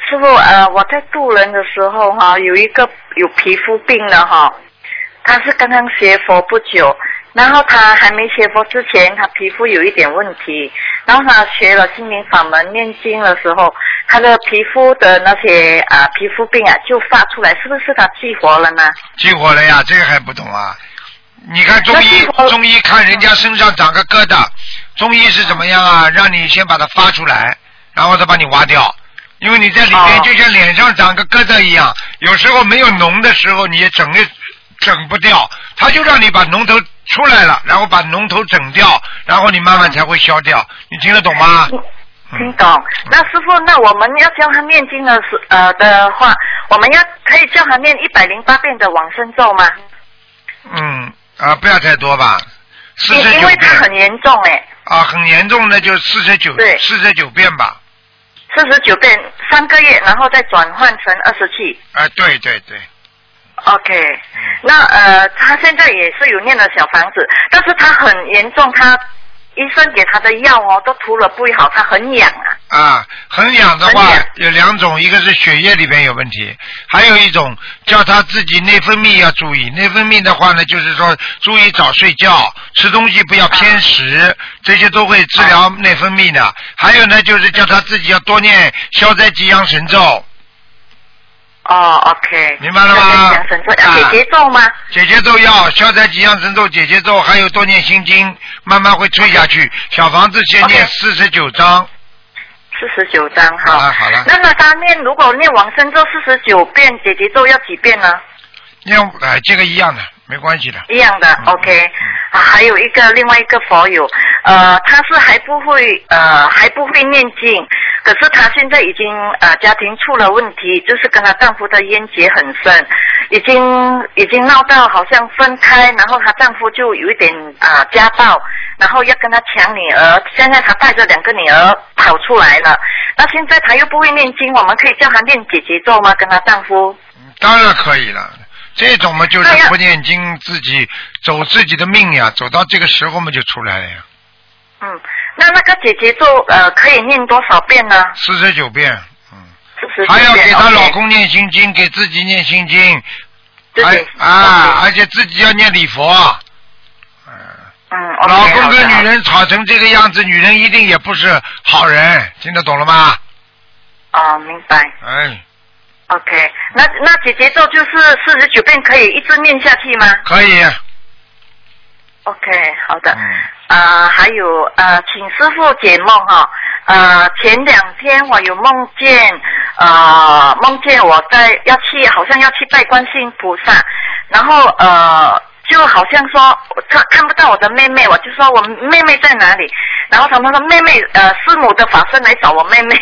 师傅，呃，我在渡人的时候哈、有一个有皮肤病的哈、他是刚刚学佛不久，然后他还没学佛之前，他皮肤有一点问题，然后他学了心灵法门念经的时候，他的皮肤的那些啊、皮肤病啊就发出来，是不是他激活了呢？激活了呀，这个还不懂啊？你看中医，中医看人家身上长个疙瘩，中医是怎么样啊？让你先把它发出来，然后再把你挖掉。因为你在里面就像脸上长个疙瘩一样，有时候没有脓的时候你也整个整不掉，他就让你把脓头出来了，然后把脓头整掉，然后你慢慢才会消掉。你听得懂吗？听懂。那师傅，那我们要教他念经的是呃的话，我们要可以教他念一百零八遍的往生咒吗？嗯啊，不要太多吧，四十九因因为他很严重哎，啊，很严重的就四十九四十九遍吧。四十九遍三个月，然后再转换成二十七。啊，对对对，OK，那呃，他现在也是有念了小房子，但是他很严重，他医生给他的药哦都涂了不好，他很痒啊。啊，很痒的话有两种，一个是血液里边有问题，还有一种叫他自己内分泌要注意。内分泌的话呢，就是说注意早睡觉，吃东西不要偏食，这些都会治疗内分泌的。还有呢，就是叫他自己要多念消灾吉祥神咒。哦，OK，明白了吗？讲神咒要姐姐咒吗？姐姐咒要消灾吉祥神咒，姐姐咒还有多念心经，慢慢会退下去。小房子先念四十九章。四十九章好。了好了，那么他念如果念往生咒四十九遍，姐姐咒要几遍呢？念哎这个一样的，没关系的。一样的，OK。啊，还有一个另外一个佛友，呃，他是还不会呃还不会念经，可是她现在已经呃家庭出了问题，就是跟她丈夫的冤结很深，已经已经闹到好像分开，然后她丈夫就有一点啊、家暴，然后要跟她抢女儿，现在她带着两个女儿跑出来了，那现在她又不会念经，我们可以叫她念姐姐咒吗？跟她丈夫？当然可以了，这种嘛就是不念经，自己走自己的命呀，走到这个时候嘛就出来了呀，嗯，那那个姐姐咒呃可以念多少遍呢？四十九遍，四十还要给她老公念心经，给自己念心经，对还啊，而且自己要念礼佛。嗯，老公跟女人吵成这个样子，女人一定也不是好人，听得懂了吗？哦，明白。哎，OK，那那姐姐咒就是四十九遍，可以一直念下去吗可以。？OK，好的。嗯啊、还有呃，请师傅解梦哈。呃，前两天我有梦见，呃，梦见我在要去，好像要去拜观世音菩萨，然后呃，就好像说他看不到我的妹妹，我就说我妹妹在哪里，然后他们说妹妹呃师母的法身来找我妹妹。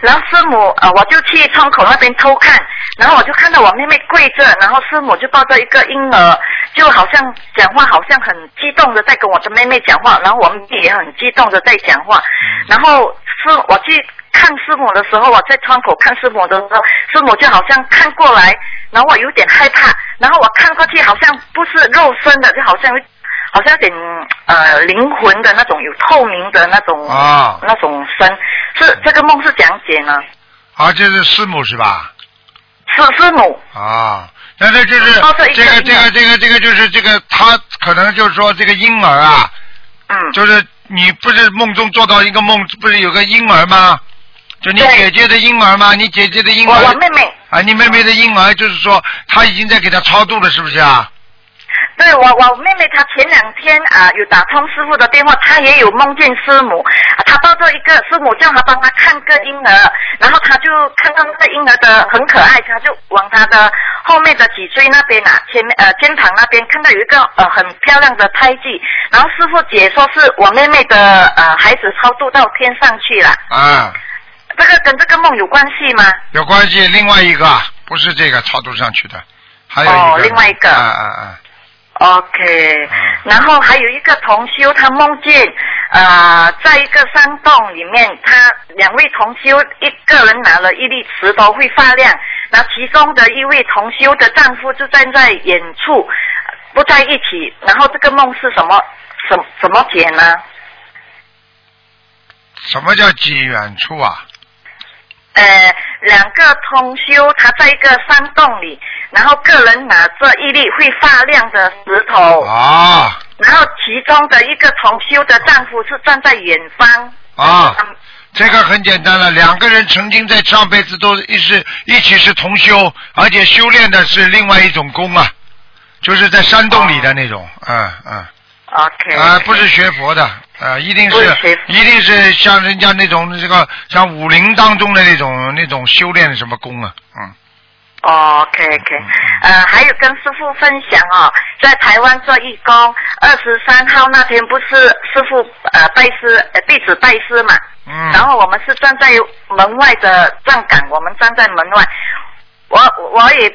然后师母呃，我就去窗口那边偷看，然后我就看到我妹妹跪着，然后师母就抱着一个婴儿，就好像讲话，好像很激动的在跟我的妹妹讲话，然后我妹妹也很激动的在讲话，然后师我去看师母的时候，我在窗口看师母的时候，师母就好像看过来，然后我有点害怕，然后我看过去好像不是肉身的，就好像有好像有点呃灵魂的那种，有透明的那种、啊那种声，是这个梦是讲解呢？啊，这是师母是吧？是师母。啊，那这就是哦这这个这个这个这个就是这个，他可能就是说这个婴儿啊，嗯，就是你不是梦中做到一个梦，不是有个婴儿吗？就你姐姐的婴儿吗？你姐姐的婴儿，我我妹妹啊，你妹妹的婴儿，就是说他已经在给他超度了，是不是啊？对我我妹妹她前两天啊、有打通师傅的电话，她也有梦见师母，啊她抱着一个师母叫她帮她看个婴儿，然后她就看到那个婴儿的很可爱，她就往她的后面的脊椎那边啊，前面呃肩膀那边看到有一个呃很漂亮的胎记，然后师傅解说是我妹妹的呃孩子超度到天上去了，啊，这个跟这个梦有关系吗？有关系。另外一个不是这个超度上去的，还有一个。哦另外一个啊啊啊！OK，然后还有一个同修，他梦见呃，在一个山洞里面，他两位同修一个人拿了一粒石头会发亮，那其中的一位同修的丈夫就站在远处，不在一起。然后这个梦是什么？什怎么解呢？什么叫几远处啊？呃，两个同修，他在一个山洞里，然后个人拿着一粒会发亮的石头，啊。然后其中的一个同修的丈夫是站在远方，啊，这个很简单了，两个人曾经在上辈子都一是一起是同修，而且修炼的是另外一种功啊，就是在山洞里的那种，嗯嗯。OK，啊，不是学佛的，啊，一定是一定是像人家那种这个像武林当中的那种那种修炼的什么功啊，嗯。哦 OK OK，呃，还有跟师傅分享哦，在台湾做义工，二十三号那天不是师傅呃拜师呃弟子拜师嘛，嗯。然后我们是站在门外的站岗，我们站在门外，我我也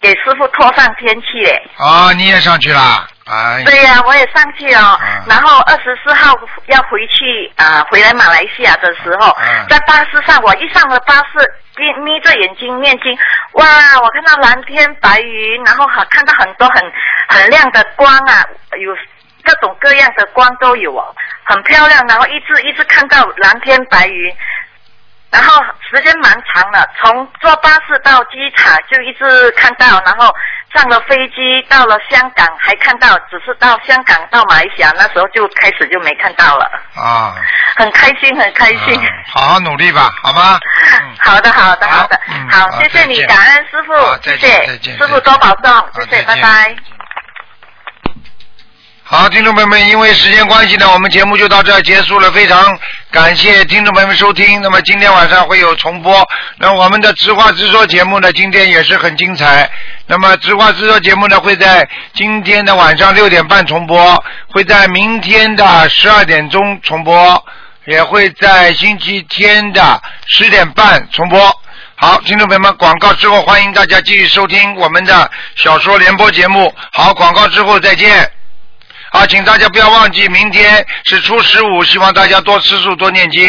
给师傅拖上天去嘞。啊，你也上去了，哎。对呀、我也上去哦。然后二十四号要回去啊、回来马来西亚的时候，在巴士上，我一上了巴士，眯眯着眼睛念经，哇，我看到蓝天白云，然后还看到很多很很亮的光啊，有各种各样的光都有哦，很漂亮。然后一直一直看到蓝天白云，然后时间蛮长了，从坐巴士到机场就一直看到，然后上了飞机到了香港还看到，只是到香港到马来西亚那时候就开始就没看到了，啊，很开心很开心。好好努力吧，好吗？[LAUGHS] 好的好的好的，好，好谢谢你，感恩师傅，谢谢师傅多保重，谢谢，拜拜。好，听众朋友们，因为时间关系呢，我们节目就到这儿结束了。非常感谢听众朋友们收听。那么今天晚上会有重播。那我们的直话直说节目呢，今天也是很精彩。那么直话直说节目呢，会在今天的晚上六点半重播，会在明天的十二点钟重播，也会在星期天的十点半重播。好，听众朋友们，广告之后欢迎大家继续收听我们的小说联播节目。好，广告之后再见。啊，请大家不要忘记，明天是初十五，希望大家多吃素，多念经。